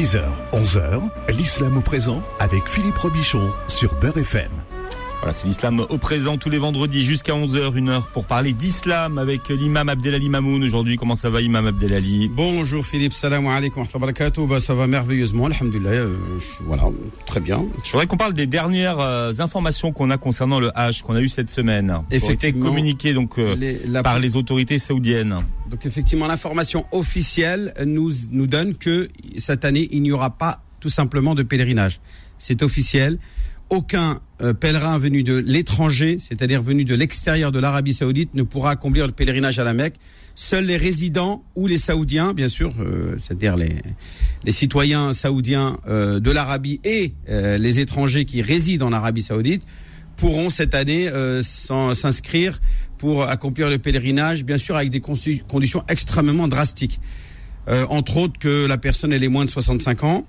10h, 11h, l'islam au présent avec Philippe Robichon sur Beurre FM. Voilà, c'est l'islam au présent tous les vendredis jusqu'à 11h, une heure pour parler d'islam avec l'imam Abdelali Mamoun. Aujourd'hui, comment ça va, imam Abdelali? Bonjour Philippe, salam alaikum wa barakatuh. Bah, ça va merveilleusement, alhamdulillah. Euh, voilà, très bien. Je voudrais qu'on parle des dernières euh, informations qu'on a concernant le Hajj qu'on a eu cette semaine. Qui ont été Effectivement. communiquées donc euh, Les- la- par les autorités saoudiennes. Donc effectivement, l'information officielle nous, nous donne que cette année, il n'y aura pas tout simplement de pèlerinage. C'est officiel. Aucun euh, pèlerin venu de l'étranger, c'est-à-dire venu de l'extérieur de l'Arabie saoudite, ne pourra accomplir le pèlerinage à la Mecque. Seuls les résidents ou les Saoudiens, bien sûr, euh, c'est-à-dire les, les citoyens saoudiens euh, de l'Arabie et euh, les étrangers qui résident en Arabie saoudite, pourront cette année euh, s'inscrire pour accomplir le pèlerinage, bien sûr avec des conditions extrêmement drastiques. Entre autres que la personne ait les moins de 65 ans,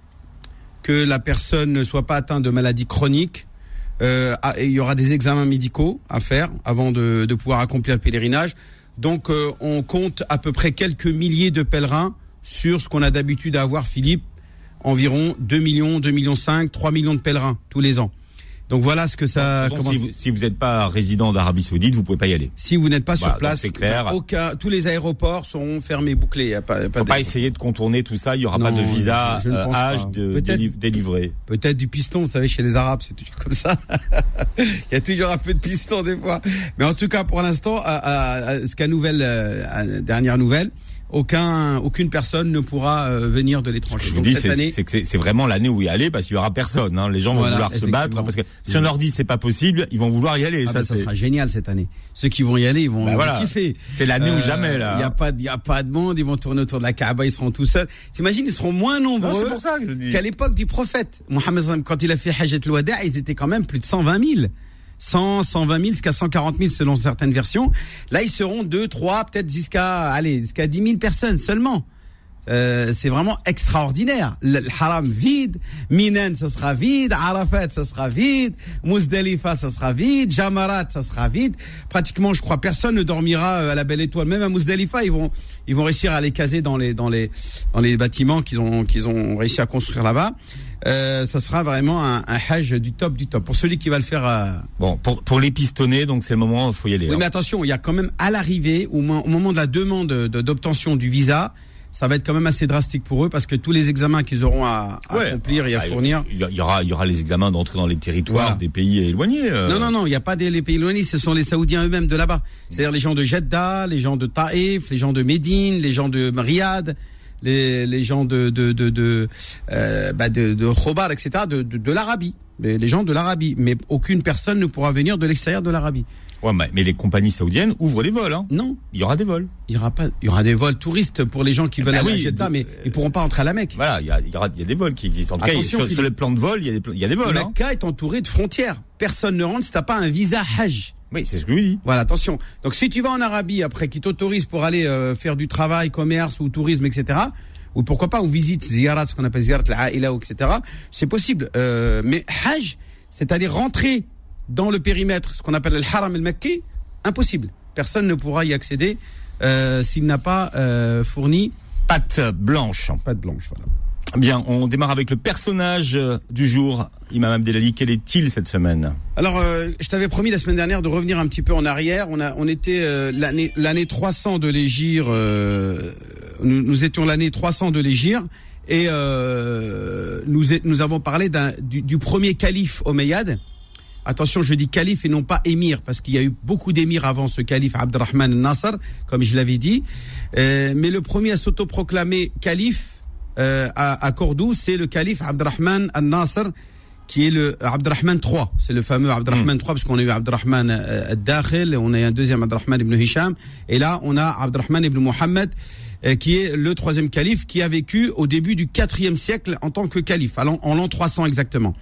que la personne ne soit pas atteinte de maladies chroniques. Euh, il y aura des examens médicaux à faire avant de, de pouvoir accomplir le pèlerinage. Donc euh, on compte à peu près quelques milliers de pèlerins sur ce qu'on a d'habitude à avoir, Philippe, environ 2 millions, 2 millions 5, 3 millions de pèlerins tous les ans. Donc voilà ce que ça façon, commence. si, vous, si vous n'êtes pas résident d'Arabie Saoudite, vous pouvez pas y aller. Si vous n'êtes pas Voilà, sur place, clair. aucun, tous les aéroports seront fermés, bouclés. Y a pas, pas Faut pas essayer de contourner tout ça. Il y aura Non, pas de visa je- euh, pas. de, Peut-être- déli- délivré. Peut-être du piston, vous savez, chez les Arabes, c'est toujours comme ça. Il y a toujours un peu de piston des fois. Mais en tout cas, pour l'instant, à, à, à ce qu'à nouvelle, euh, dernière nouvelle, aucun, aucune personne ne pourra euh, venir de l'étranger. Je vous dis, c'est vraiment l'année où y aller parce qu'il y aura personne. Hein. Les gens vont vouloir se battre parce que si on leur dit c'est pas possible, ils vont vouloir y aller. ah ça, bah, ça sera génial cette année. Ceux qui vont y aller, ils vont, Bah voilà. kiffer. c'est l'année ou Euh, jamais là. Il n'y a pas, il a pas de monde. Ils vont tourner autour de la Kaaba. Ils seront tout seuls. T'imagines, ils seront moins nombreux. c'est pour ça que je dis. qu'à l'époque du prophète. Mohammed, quand il a fait Hajjat al-Wada, ils étaient quand même plus de 120 000. 100, 120 000, jusqu'à 140 000 selon certaines versions. Là, ils seront 2, 3, peut-être jusqu'à, allez, jusqu'à 10 000 personnes seulement. Euh, c'est vraiment extraordinaire. Le, le haram vide, Minan ça sera vide, Arafat ça sera vide, Muzdalifa ça sera vide, Jamarat ça sera vide. Pratiquement, je crois, personne ne dormira euh, à la belle étoile. Même à Muzdalifa, ils vont, ils vont réussir à les caser dans les, dans les, dans les bâtiments qu'ils ont, qu'ils ont réussi à construire là-bas. Euh, ça sera vraiment un, un hajj du top du top. Pour celui qui va le faire à, Bon, pour, pour les pistonnés, donc c'est le moment, il faut y aller. oui, hein. mais attention, il y a quand même à l'arrivée, au, au moment de la demande de- d'obtention du visa, ça va être quand même assez drastique pour eux parce que tous les examens qu'ils auront à, à Ouais. accomplir et à Ah, fournir. Il y, il y aura, il y aura les examens d'entrée dans les territoires Voilà. des pays éloignés. euh. Non, non, non, il n'y a pas des les pays éloignés, ce sont les Saoudiens eux-mêmes de là-bas. C'est-à-dire les gens de Jeddah, les gens de Taïf, les gens de Médine, les gens de Riyad, les, les gens de de de de, euh, bah de, de Khobar, etc., de, de, de l'Arabie. Les gens de l'Arabie, mais aucune personne ne pourra venir de l'extérieur de l'Arabie. Ouais, mais, les compagnies saoudiennes ouvrent des vols. Hein. Non, Il y aura des vols. il y aura pas, il y aura des vols touristes pour les gens qui veulent bah aller oui, à Jeddah, mais ils pourront pas entrer à la Mecque. Voilà, il y, a, il y aura il y a des vols qui existent. En tout cas, sur, sur le plan de vol, il y a des, il y a des vols. Hein. Mecca est entouré de frontières. Personne ne rentre si t'as pas un visa Hajj. Oui, c'est ce que je dis. Voilà, attention. Donc si tu vas en Arabie après qui t'autorise pour aller euh, faire du travail, commerce ou tourisme, etc. Ou pourquoi pas, ou visite ziyarat, ce qu'on appelle ziyarat al-aïla, etc. C'est possible. Euh, mais Hajj, c'est-à-dire rentrer dans le périmètre, ce qu'on appelle le haram al-makki, impossible. Personne ne pourra y accéder euh, s'il n'a pas euh, fourni Pâte blanche. de blanche. Voilà. Bien, on démarre avec le personnage euh, du jour. Imam Abdelali, quel est-il cette semaine Alors, euh, je t'avais promis la semaine dernière de revenir un petit peu en arrière. On a, on était euh, l'année, l'année 300 de l'Égir. euh, nous, nous étions l'année 300 de l'Égir et euh, nous, nous avons parlé d'un, du, du premier calife Omeyyade. Attention, je dis calife et non pas émir, parce qu'il y a eu beaucoup d'émirs avant ce calife Abdurrahman al-Nasr, comme je l'avais dit. Euh, mais le premier à s'autoproclamer calife euh, à, à Cordoue, c'est le calife Abdurrahman al-Nasr, qui est le Abdurrahman III. C'est le fameux Abdurrahman III, parce qu'on a eu Abdurrahman euh, al-Dakhil, on a eu un deuxième Abdurrahman ibn Hisham, et là, on a Abdurrahman ibn Muhammad, euh, qui est le troisième calife, qui a vécu au début du quatrième siècle en tant que calife, en l'an 300 exactement.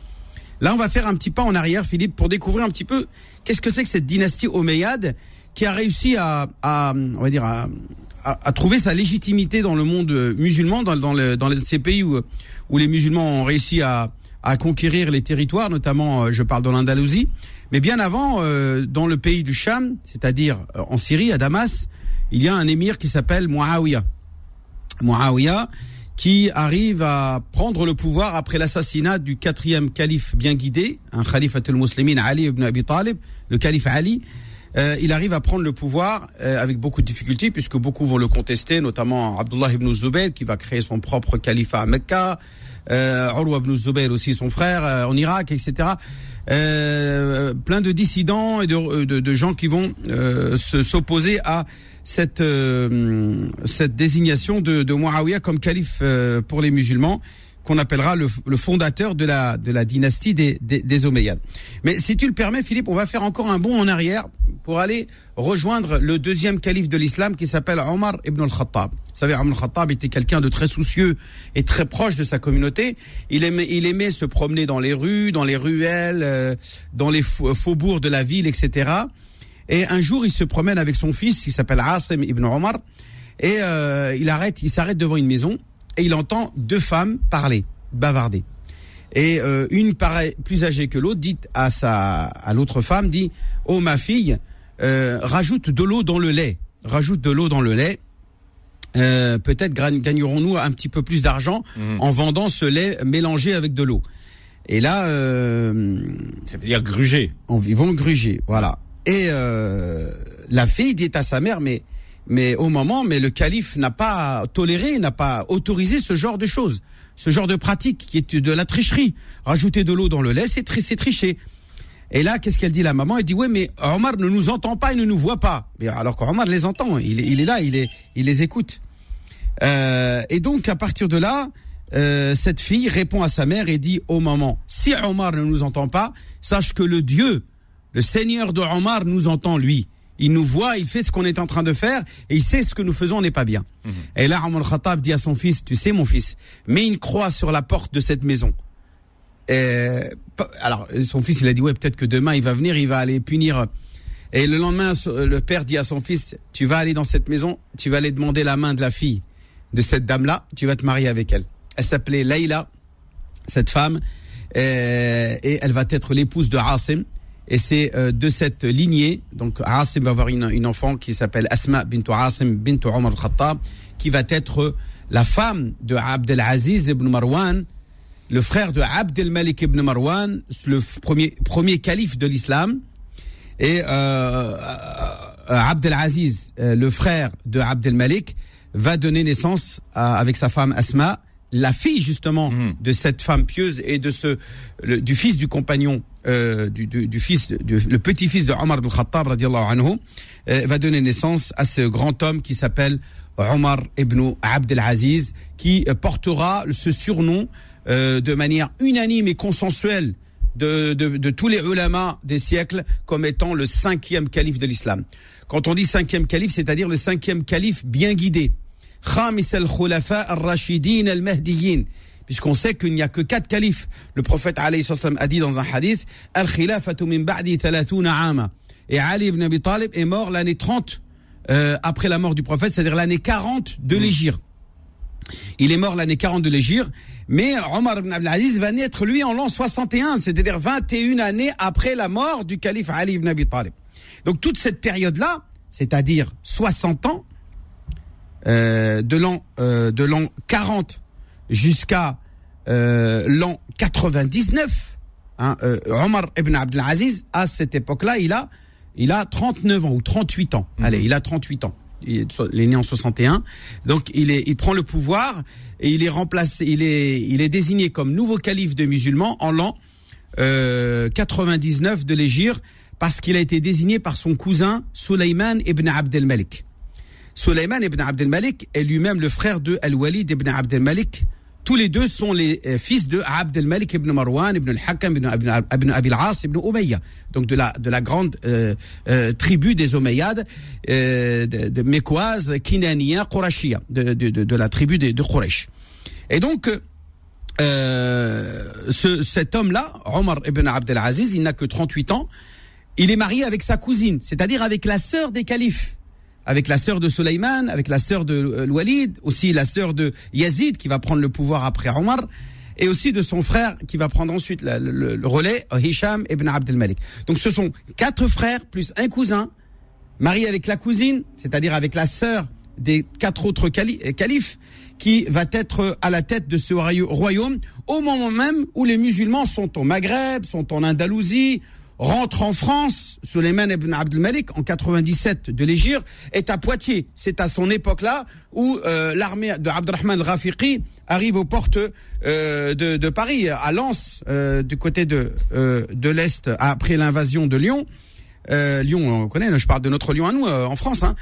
Là, on va faire un petit pas en arrière, Philippe, pour découvrir un petit peu qu'est-ce que c'est que cette dynastie omeyyade qui a réussi à, à on va dire, à, à trouver sa légitimité dans le monde euh, musulman, dans, dans, le- dans ces pays où, où les musulmans ont réussi à, à conquérir les territoires, notamment, euh, je parle de l'Andalousie, mais bien avant, euh, dans le pays du Cham, c'est-à-dire euh, en Syrie, à Damas, il y a un émir qui s'appelle Muawiyah. Muawiyah, qui arrive à prendre le pouvoir après l'assassinat du quatrième calife bien guidé, un al muslimin Ali ibn Abi Talib, le calife Ali. Euh, il arrive à prendre le pouvoir euh, avec beaucoup de difficultés puisque beaucoup vont le contester, notamment Abdullah ibn Zubayr qui va créer son propre califat à Mecca, euh, Urwa ibn Zubayr aussi son frère euh, en Irak, etc. Plein de dissidents et de, gens qui vont s'opposer à cette, désignation de, de Muawiyah comme calife pour les musulmans qu'on appellera le, le, fondateur de la, de la dynastie des, des, des Omeyyades. Mais si tu le permets, Philippe, on va faire encore un bond en arrière pour aller rejoindre le deuxième calife de l'islam qui s'appelle Omar ibn al-Khattab. Vous savez, Omar al-Khattab était quelqu'un de très soucieux et très proche de sa communauté. Il aimait, il aimait se promener dans les rues, dans les ruelles, euh, dans les faubourgs de la ville, etc. Et un jour, il se promène avec son fils, qui s'appelle Asim ibn Omar, et euh, il arrête, il s'arrête devant une maison et il entend deux femmes parler, bavarder. Et euh, une paraît plus âgée que l'autre, dit à sa, à l'autre femme, dit "Oh ma fille, euh, rajoute de l'eau dans le lait, rajoute de l'eau dans le lait." Euh, peut-être gagnerons-nous un petit peu plus d'argent mmh. en vendant ce lait mélangé avec de l'eau. Et là, ça veut dire gruger. En vivant gruger, voilà. Et la fille dit à sa mère, mais, mais au moment, mais le calife n'a pas toléré, n'a pas autorisé ce genre de choses, ce genre de pratique qui est de la tricherie. Rajouter de l'eau dans le lait, c'est tri tricher. Et là, qu'est-ce qu'elle dit la maman? Elle dit, oui, mais Omar ne nous entend pas, il ne nous voit pas. Mais alors qu'Omar les entend, il, est là, il, est, il les écoute. Euh, et donc, à partir de là, euh, cette fille répond à sa mère et dit au maman, si Omar ne nous entend pas, sache que le Dieu le Seigneur de Omar nous entend, lui. Il nous voit, il fait ce qu'on est en train de faire et il sait ce que nous faisons n'est pas bien. Mhm. Et là, Omar Khattab dit à son fils, tu sais mon fils, mets une croix sur la porte de cette maison. Et, alors, son fils, il a dit, ouais, peut-être que demain, il va venir, il va aller punir. Et le lendemain, le père dit à son fils, tu vas aller dans cette maison, tu vas aller demander la main de la fille de cette dame-là, tu vas te marier avec elle. Elle s'appelait Leïla, cette femme, et, et elle va être l'épouse de Asim. Et c'est euh, de cette lignée, donc Asim va avoir une, une enfant qui s'appelle Asma bint Asim bint Omar al-Khattab, qui va être la femme de Abdelaziz ibn Marwan, le frère de Abdel Malik ibn Marwan, le premier, premier calife de l'islam. Et euh, euh Abdelaziz, euh, le frère de Abdel Malik, va donner naissance avec sa femme Asma, la fille justement mmh. de cette femme pieuse et de ce le, du fils du compagnon euh, du, du, du, fils, du, le petit-fils de Omar ibn Khattab anhu, euh, va donner naissance à ce grand homme qui s'appelle Omar ibn Abdel Aziz, qui euh, portera ce surnom euh, de manière unanime et consensuelle de, de, de, tous les ulama des siècles comme étant le cinquième calife de l'islam. Quand on dit cinquième calife, c'est-à-dire le cinquième calife bien guidé. Khamis al-Khulafa al-Rashidin al-Mahdiyin puisqu'on sait qu'il n'y a que quatre califes. Le prophète a dit dans un hadith, Al-Khilafatu min ba'di 30 ama. Et Ali ibn Abi Talib est mort l'année 30 euh, après la mort du prophète, c'est-à-dire l'année 40 de mmh. l'Égypte. Il est mort l'année 40 de l'Égypte, mais Omar ibn Abdelaziz va naître lui en l'an 61, c'est-à-dire 21 années après la mort du calife Ali ibn Abi Talib. Donc toute cette période-là, c'est-à-dire 60 ans, euh, de l'an euh, de l'an 40 jusqu'à euh, l'an 99, hein, euh, Omar ibn Abdelaziz, à cette époque-là, il a, il a 39 ans ou 38 ans. -hmm. Allez, il a 38 ans. Il est, il est, né en 61. Donc, il, est, il prend le pouvoir et il est remplacé, il est, il est désigné comme nouveau calife de musulmans en l'an euh, 99 de l'Égypte parce qu'il a été désigné par son cousin Sulaiman ibn Abdel Malik. Sulaiman ibn Abdel Malik est lui-même le frère de Al-Walid ibn Abdel Malik, tous les deux sont les euh, fils de Abd al-Malik ibn Marwan, ibn al-Hakam, ibn, ibn Abi al-As, ibn Umayya. Donc de la, de la grande euh, euh, tribu des Omeyyades, de, de Kinania, Qurashia, de, la tribu de, de. Et donc, ce, cet homme-là, Omar ibn Abd al-Aziz, il n'a que 38 ans. Il est marié avec sa cousine, c'est-à-dire avec la sœur des califes avec la sœur de Suleiman, avec la sœur de euh, Walid, aussi la sœur de Yazid qui va prendre le pouvoir après Omar, et aussi de son frère qui va prendre ensuite le, relais, Hisham ibn Abdel Malik. Donc ce sont quatre frères plus un cousin, mariés avec la cousine, c'est-à-dire avec la sœur des quatre autres califes qui va être à la tête de ce royaume au moment même où les musulmans sont au Maghreb, sont en Andalousie, rentrent en France. Suleiman ibn Abdel Malik, en 97 de l'Égypte, est à Poitiers. C'est à son époque-là où euh, l'armée de Abdurrahman al-Rafiqi arrive aux portes euh, de, de, Paris, à Lens, euh, du côté de, de l'Est, après l'invasion de Lyon. Lyon, on connaît, je parle de notre Lyon à nous, en France. Hein.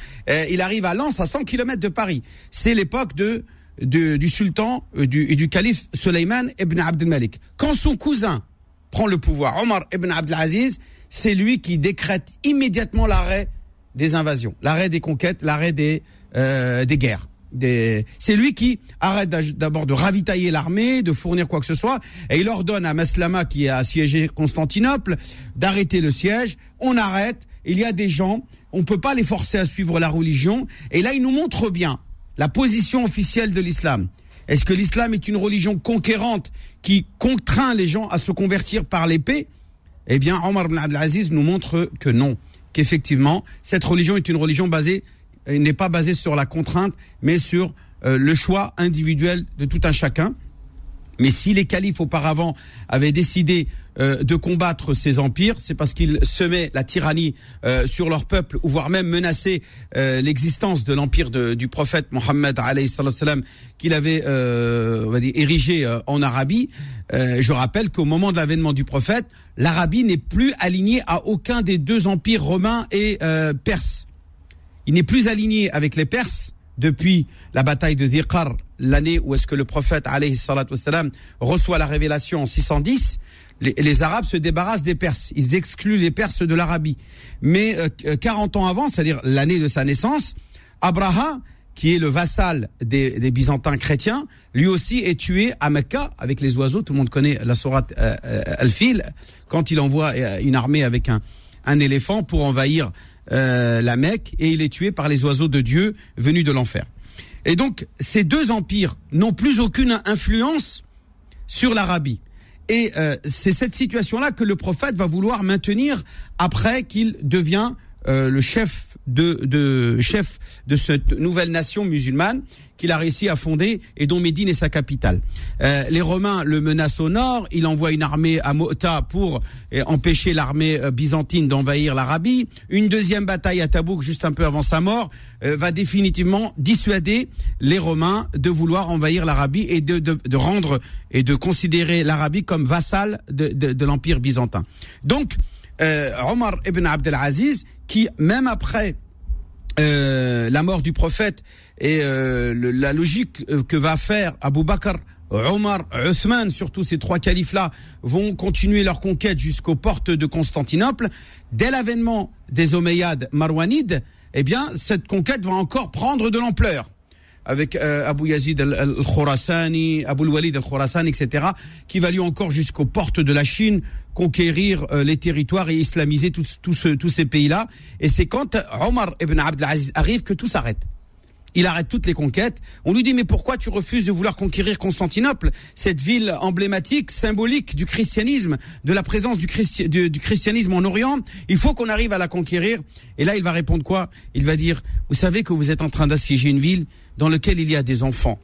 il arrive à Lens, à 100 km de Paris. C'est l'époque de du sultan et euh, du, du calife Suleiman ibn Abdel Malik. Quand son cousin prend le pouvoir, Omar ibn Abdelaziz, c'est lui qui décrète immédiatement l'arrêt des invasions, l'arrêt des conquêtes, l'arrêt des, euh, des guerres. C'est lui qui arrête d'abord de ravitailler l'armée, de fournir quoi que ce soit, et il ordonne à Maslama, qui a assiégé Constantinople, d'arrêter le siège. On arrête, il y a des gens, on ne peut pas les forcer à suivre la religion, et là il nous montre bien la position officielle de l'islam. Est-ce que l'islam est une religion conquérante qui contraint les gens à se convertir par l'épée? Eh bien, Omar ibn Abdelaziz nous montre que non, qu'effectivement, cette religion est une religion basée, n'est pas basée sur la contrainte, mais sur euh, le choix individuel de tout un chacun. Mais si les califes auparavant avaient décidé euh, de combattre ces empires, c'est parce qu'ils semaient la tyrannie euh, sur leur peuple, ou voire même menaçaient euh, l'existence de l'empire du prophète Mohammed qu'il avait on va dire, érigé en Arabie. je rappelle qu'au moment de l'avènement du prophète, l'Arabie n'est plus alignée à aucun des deux empires romains et perses. Il n'est plus aligné avec les Perses depuis la bataille de Zirqar, l'année où est-ce que le prophète wassalam, reçoit la révélation en 610, les, Arabes se débarrassent des Perses. Ils excluent les Perses de l'Arabie. Mais 40 euh, ans avant, c'est-à-dire l'année de sa naissance, Abraha, qui est le vassal des, Byzantins chrétiens, lui aussi est tué à Mecca avec les oiseaux. Tout le monde connaît la sourate euh, euh, Al-Fil, quand il envoie une armée avec un, un éléphant pour envahir la Mecque, et il est tué par les oiseaux de Dieu venus de l'enfer. Et donc, ces deux empires n'ont plus aucune influence sur l'Arabie. Et euh, c'est cette situation-là que le prophète va vouloir maintenir après qu'il devient euh, le chef de, de, chef de cette nouvelle nation musulmane qu'il a réussi à fonder et dont Médine est sa capitale. Euh, les Romains le menacent au nord, il envoie une armée à Mota pour euh, empêcher l'armée euh, byzantine d'envahir l'Arabie. Une deuxième bataille à Tabouk juste un peu avant sa mort va définitivement dissuader les Romains de vouloir envahir l'Arabie et de, de, de, rendre et de considérer l'Arabie comme vassale de, de l'empire byzantin. Donc, Omar ibn Abdelaziz, qui même après euh, la mort du prophète et euh, la logique euh, que va faire Abu Bakr, Omar, Othman, surtout ces trois califes-là, vont continuer leur conquête jusqu'aux portes de Constantinople. Dès l'avènement des Omeyyades Marwanides, eh bien, cette conquête va encore prendre de l'ampleur avec euh, Abu Yazid al-Khurasani, Abu al-Walid al-Khurasani, etc., qui va lui encore jusqu'aux portes de la Chine conquérir euh, les territoires et islamiser tous, tous ces pays-là. Et c'est quand Omar ibn Abdelaziz arrive que tout s'arrête. Il arrête toutes les conquêtes. On lui dit mais pourquoi tu refuses de vouloir conquérir Constantinople, cette ville emblématique, symbolique du christianisme, de la présence du, du christianisme en Orient? Il faut qu'on arrive à la conquérir. Et là, il va répondre quoi? Il va dire vous savez que vous êtes en train d'assiéger une ville dans lequel il y a des enfants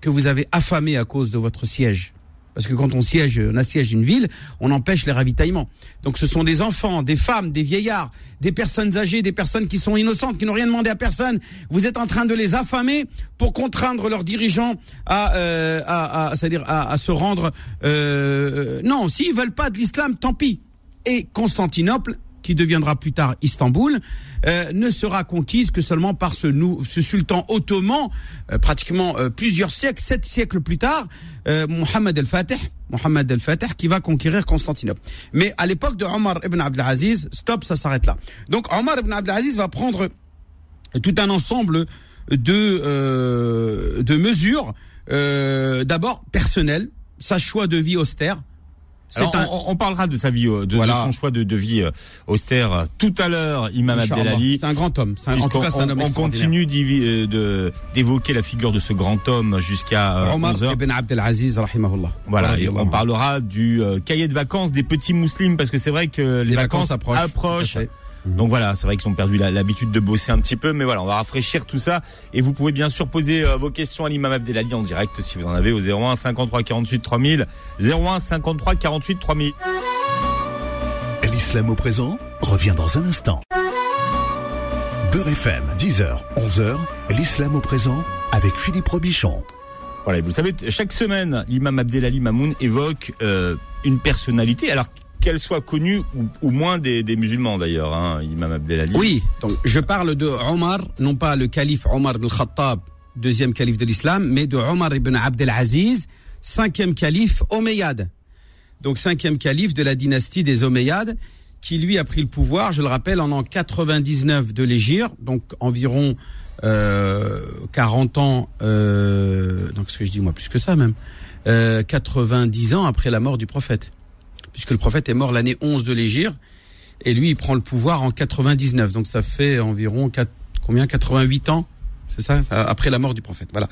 que vous avez affamés à cause de votre siège. Parce que quand on siège, on assiège une ville, on empêche les ravitaillements. Donc ce sont des enfants, des femmes, des vieillards, des personnes âgées, des personnes qui sont innocentes, qui n'ont rien demandé à personne. Vous êtes en train de les affamer pour contraindre leurs dirigeants à, euh, à, c'est-à-dire à, se rendre. Euh, non, s'ils veulent pas de l'islam, tant pis. Et Constantinople qui deviendra plus tard Istanbul, euh, ne sera conquise que seulement par ce, sultan ottoman, euh, pratiquement euh, plusieurs siècles, sept siècles plus tard, Mohammed el-Fatih, Mohammed el-Fatih, qui va conquérir Constantinople. Mais à l'époque de Omar ibn Abdelaziz, stop, ça s'arrête là. Donc Omar ibn Abdelaziz va prendre tout un ensemble de, de mesures, d'abord personnelles, sa choix de vie austère, on, parlera de sa vie, euh, de, son choix de, vie euh, austère euh, tout à l'heure, Imam Abdelali. C'est un grand homme. Un, en tout cas, c'est un homme On continue d'évoquer la figure de ce grand homme jusqu'à Omar ibn Abdelaziz, rahimahullah. Voilà, et on parlera du cahier de vacances des petits musulmans parce que c'est vrai que les, vacances, approchent. Mhm. Donc voilà, c'est vrai qu'ils ont perdu l'habitude de bosser un petit peu, mais voilà, on va rafraîchir tout ça. Et vous pouvez bien sûr poser euh, vos questions à l'imam Abdelali en direct si vous en avez au 01 53 48 3000. 01 53 48 3000. L'islam au présent revient dans un instant. Beurre FM, 10h, 11h, l'islam au présent avec Philippe Robichon. Voilà, vous savez, chaque semaine, l'imam Abdelali Mamoun évoque euh, une personnalité. Alors qu'elle soit connue ou, moins des, musulmans d'ailleurs, hein, Imam Abdelali. Oui, donc je parle de Omar, non pas le calife Omar ibn Khattab, deuxième calife de l'islam, mais de Omar ibn Abdelaziz, cinquième calife Omeyyade. Donc cinquième calife de la dynastie des Omeyyades, qui lui a pris le pouvoir, je le rappelle, en an 99 de l'Égypte, donc environ euh, 40 ans, euh, donc ce que je dis moi plus que ça même, euh, 90 ans après la mort du prophète, puisque le prophète est mort l'année 11 de l'Égypte et lui il prend le pouvoir en 99, donc ça fait environ 4, combien? 88 ans c'est ça? Après la mort du prophète voilà.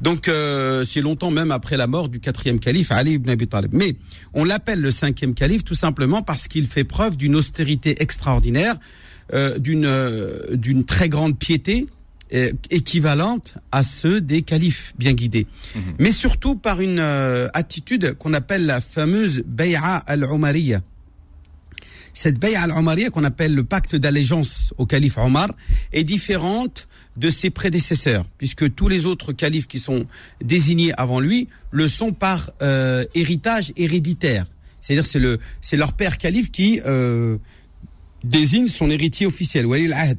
Donc euh, c'est longtemps même après la mort du quatrième calife Ali ibn Abi Talib. Mais on l'appelle le cinquième calife tout simplement parce qu'il fait preuve d'une austérité extraordinaire euh, d'une euh, d'une très grande piété euh, équivalente à ceux des califes bien guidés. Mhm. Mais surtout par une euh, attitude qu'on appelle la fameuse Bay'a al-Umariya. Cette Bay'a al-Umariya qu'on appelle le pacte d'allégeance au calife Omar est différente de ses prédécesseurs, puisque tous les autres califes qui sont désignés avant lui le sont par euh, héritage héréditaire. C'est-à-dire c'est le c'est leur père calife qui désigne son héritier officiel. Walil Ahd.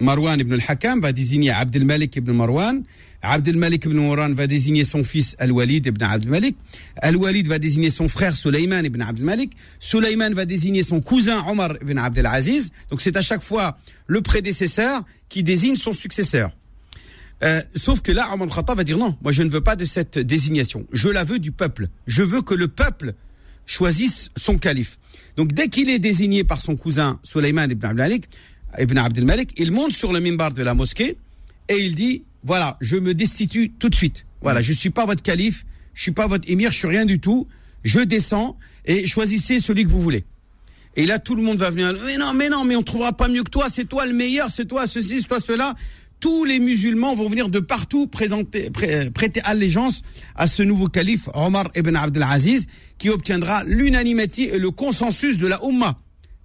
Marwan ibn al-Hakam va désigner Abdel Malik ibn Marwan. Abdel Malik ibn Marwan va désigner son fils Al-Walid ibn Abdel Malik. Al-Walid va désigner son frère Sulayman ibn Abdel Malik. Sulayman va désigner son cousin Omar ibn Abdel Aziz. Donc c'est à chaque fois le prédécesseur qui désigne son successeur. Euh, sauf que là, Omar Khattab va dire non, moi je ne veux pas de cette désignation. Je la veux du peuple. Je veux que le peuple choisisse son calife. Donc dès qu'il est désigné par son cousin Sulayman ibn Abdel Malik, Ibn Abdel Malik, il monte sur le mimbar de la mosquée et il dit voilà, je me destitue tout de suite. Voilà, je suis pas votre calife, je suis pas votre émir, je suis rien du tout. Je descends et choisissez celui que vous voulez. Et là, tout le monde va venir. Mais non, mais non, mais on trouvera pas mieux que toi. C'est toi le meilleur. C'est toi ceci, c'est toi cela. Tous les musulmans vont venir de partout présenter, prêter allégeance à ce nouveau calife Omar ibn Abdel Aziz qui obtiendra l'unanimité et le consensus de la Ummah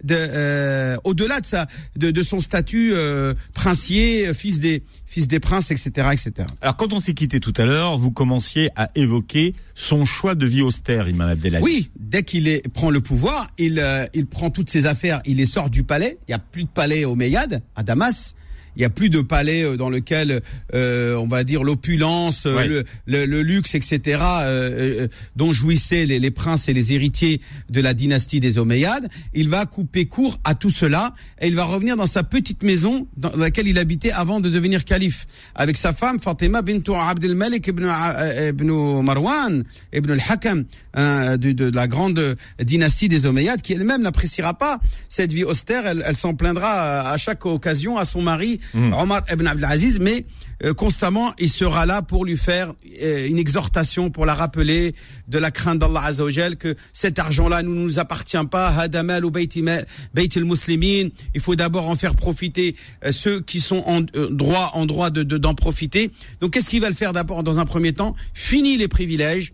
de, euh, au-delà de sa, de, de son statut euh, princier, fils des, fils des princes, etc., etc. Alors quand on s'est quitté tout à l'heure, vous commenciez à évoquer son choix de vie austère, Imam Abdelali. Oui, dès qu'il est, prend le pouvoir, il, euh, il prend toutes ses affaires, il les sort du palais. Il y a plus de palais au Meyyad, à Damas il y a plus de palais euh, dans lequel euh, on va dire l'opulence, euh, le, le, luxe, etc. dont jouissaient les, les, princes et les héritiers de la dynastie des Omeyyades. Il va couper court à tout cela et il va revenir dans sa petite maison dans laquelle il habitait avant de devenir calife avec sa femme Fatima bint Abdel Malik ibn, ibn Marwan ibn al-Hakam de, de, la grande dynastie des Omeyyades qui elle-même n'appréciera pas cette vie austère. Elle, elle s'en plaindra à chaque occasion à son mari Hmm. Omar ibn Abdelaziz, mais euh, constamment, il sera là pour lui faire euh, une exhortation, pour la rappeler de la crainte d'Allah Azzawajal, que cet argent-là ne nous appartient pas, hadamal ou muslimin, il faut d'abord en faire profiter euh, ceux qui sont en droit, en droit de, d'en profiter. Donc qu'est-ce qu'il va le faire d'abord dans un premier temps? Fini les privilèges,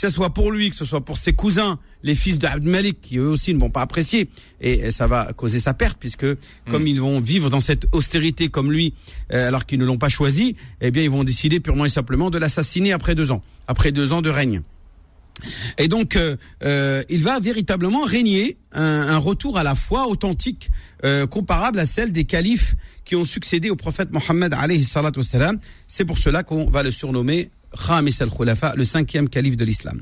que ce soit pour lui, que ce soit pour ses cousins, les fils de Malik, qui eux aussi ne vont pas apprécier, et ça va causer sa perte, puisque comme mm. ils vont vivre dans cette austérité comme lui, euh, alors qu'ils ne l'ont pas choisi, eh bien ils vont décider purement et simplement de l'assassiner après deux ans, après deux ans de règne. Et donc, euh, euh, il va véritablement régner un, retour à la foi authentique, comparable à celle des califes qui ont succédé au prophète Mohammed alayhi C'est pour cela qu'on va le surnommer Khamis al-Khulafa, le cinquième calife de l'islam.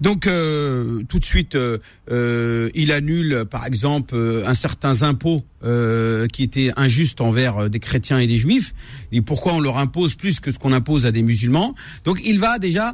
Donc euh, tout de suite, euh, euh, il annule par exemple un certain impôt qui était injuste envers des chrétiens et des juifs. Pourquoi on leur impose plus que ce qu'on impose à des musulmans? Donc il va déjà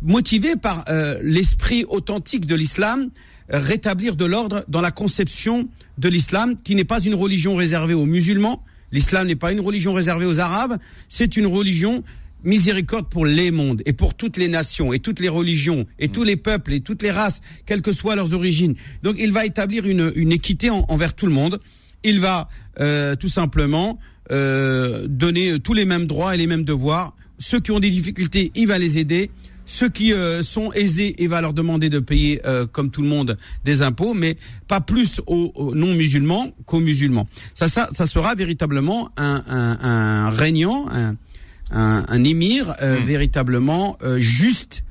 motivé par l'esprit authentique de l'islam rétablir de l'ordre dans la conception de l'islam qui n'est pas une religion réservée aux musulmans. L'islam n'est pas une religion réservée aux arabes, c'est une religion miséricorde pour les mondes et pour toutes les nations et toutes les religions et tous les peuples et toutes les races, quelles que soient leurs origines. Donc il va établir une, une équité envers tout le monde. Il va euh, tout simplement euh, donner tous les mêmes droits et les mêmes devoirs. Ceux qui ont des difficultés, il va les aider. Ceux qui euh, sont aisés, il va leur demander de payer, euh, comme tout le monde, des impôts, mais pas plus aux, non-musulmans qu'aux musulmans. Ça, ça, ça sera véritablement un, un, un régnant, un, un, un émir euh, véritablement juste.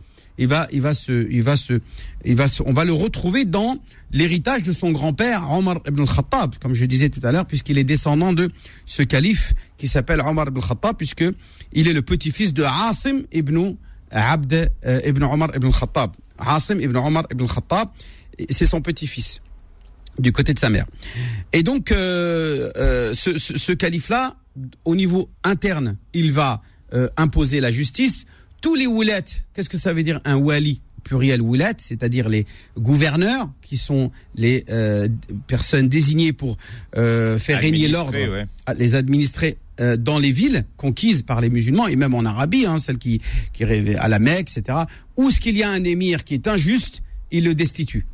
Il va, il va se, il va se, il va se, on va le retrouver dans l'héritage de son grand-père Omar ibn al-Khattab, comme je disais tout à l'heure, puisqu'il est descendant de ce calife qui s'appelle Omar ibn al-Khattab, puisque il est le petit-fils de Asim ibn Abd ibn Omar ibn al-Khattab. Asim ibn Omar ibn al-Khattab, c'est son petit-fils du côté de sa mère. Et donc, euh, euh, ce, ce, ce calife-là, au niveau interne, il va euh, imposer la justice. Tous les woulettes, qu'est-ce que ça veut dire un wali pluriel woulet, c'est-à-dire les gouverneurs, qui sont les euh, personnes désignées pour euh, faire régner l'ordre, ouais. les administrer euh, dans les villes conquises par les musulmans et même en Arabie, hein, celles qui qui rêvaient à la Mecque, etc. Où ce qu'il y a un émir qui est injuste, il le destitue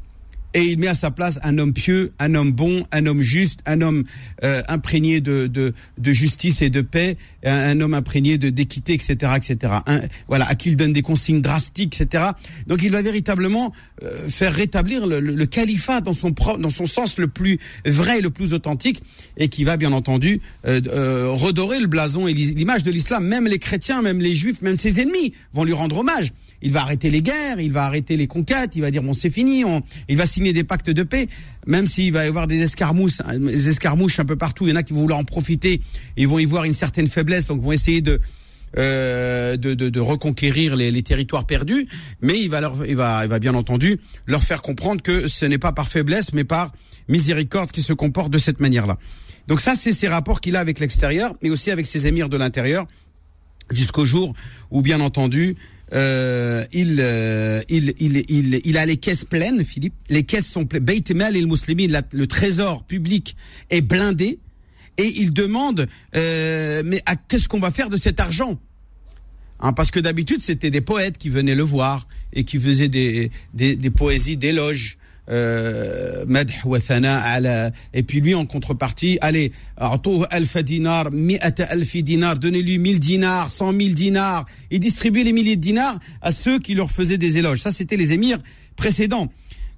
et il met à sa place un homme pieux, un homme bon, un homme juste, un homme euh, imprégné de, de, de, justice et de paix, un, homme imprégné de d'équité, etc., etc. Un, voilà, à qui il donne des consignes drastiques, etc. Donc il va véritablement euh, faire rétablir le, le, le, califat dans son propre, dans son sens le plus vrai, le plus authentique, et qui va bien entendu euh, euh redorer le blason et l'image de l'islam. Même les chrétiens, même les juifs, même ses ennemis vont lui rendre hommage il va arrêter les guerres, il va arrêter les conquêtes, il va dire bon c'est fini, on, il va signer des pactes de paix, même s'il va y avoir des escarmousses, des escarmouches un peu partout, il y en a qui vont vouloir en profiter, ils vont y voir une certaine faiblesse, donc vont essayer de euh, de, de, de, reconquérir les, les, territoires perdus, mais il va, leur, il, va, il va bien entendu leur faire comprendre que ce n'est pas par faiblesse, mais par miséricorde qui se comporte de cette manière-là. Donc ça, c'est ces rapports qu'il a avec l'extérieur, mais aussi avec ses émirs de l'intérieur, jusqu'au jour où, bien entendu, euh, il, euh, il, il, il, il, a les caisses pleines, Philippe. Les caisses sont pleines. Beit Mal et le Muslimin, le trésor public est blindé. Et il demande, euh, mais qu'est-ce qu'on va faire de cet argent? Hein, Parce que d'habitude, c'était des poètes qui venaient le voir et qui faisaient des, des, des poésies d'éloges euh, et puis lui en contrepartie allez alfa dinar alfi dinar donnez-lui 1000 dinars 100 000 dinars il distribuait les milliers de dinars à ceux qui leur faisaient des éloges. Ça c'était les émirs précédents.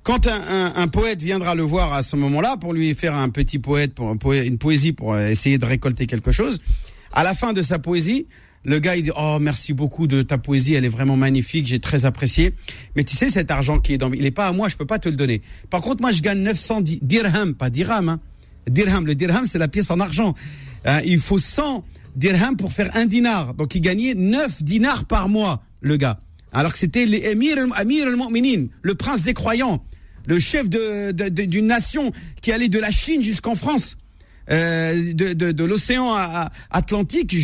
Quand un, un, poète viendra le voir à ce moment-là pour lui faire un petit poète pour une poésie pour essayer de récolter quelque chose à la fin de sa poésie le gars, il dit, oh, merci beaucoup de ta poésie, elle est vraiment magnifique, j'ai très apprécié. Mais tu sais, cet argent qui est dans, il est pas à moi, je peux pas te le donner. Par contre, moi, je gagne 900 dirhams, pas dirham, hein. Dirham, le dirham, c'est la pièce en argent. Hein, il faut 100 dirhams pour faire un dinar. Donc, il gagnait 9 dinars par mois, le gars. Alors que c'était l'émir, Amir al-Mu'minin, le prince des croyants, le chef d'une de, nation qui allait de la Chine jusqu'en France. Euh, de, de, de l'océan Atlantique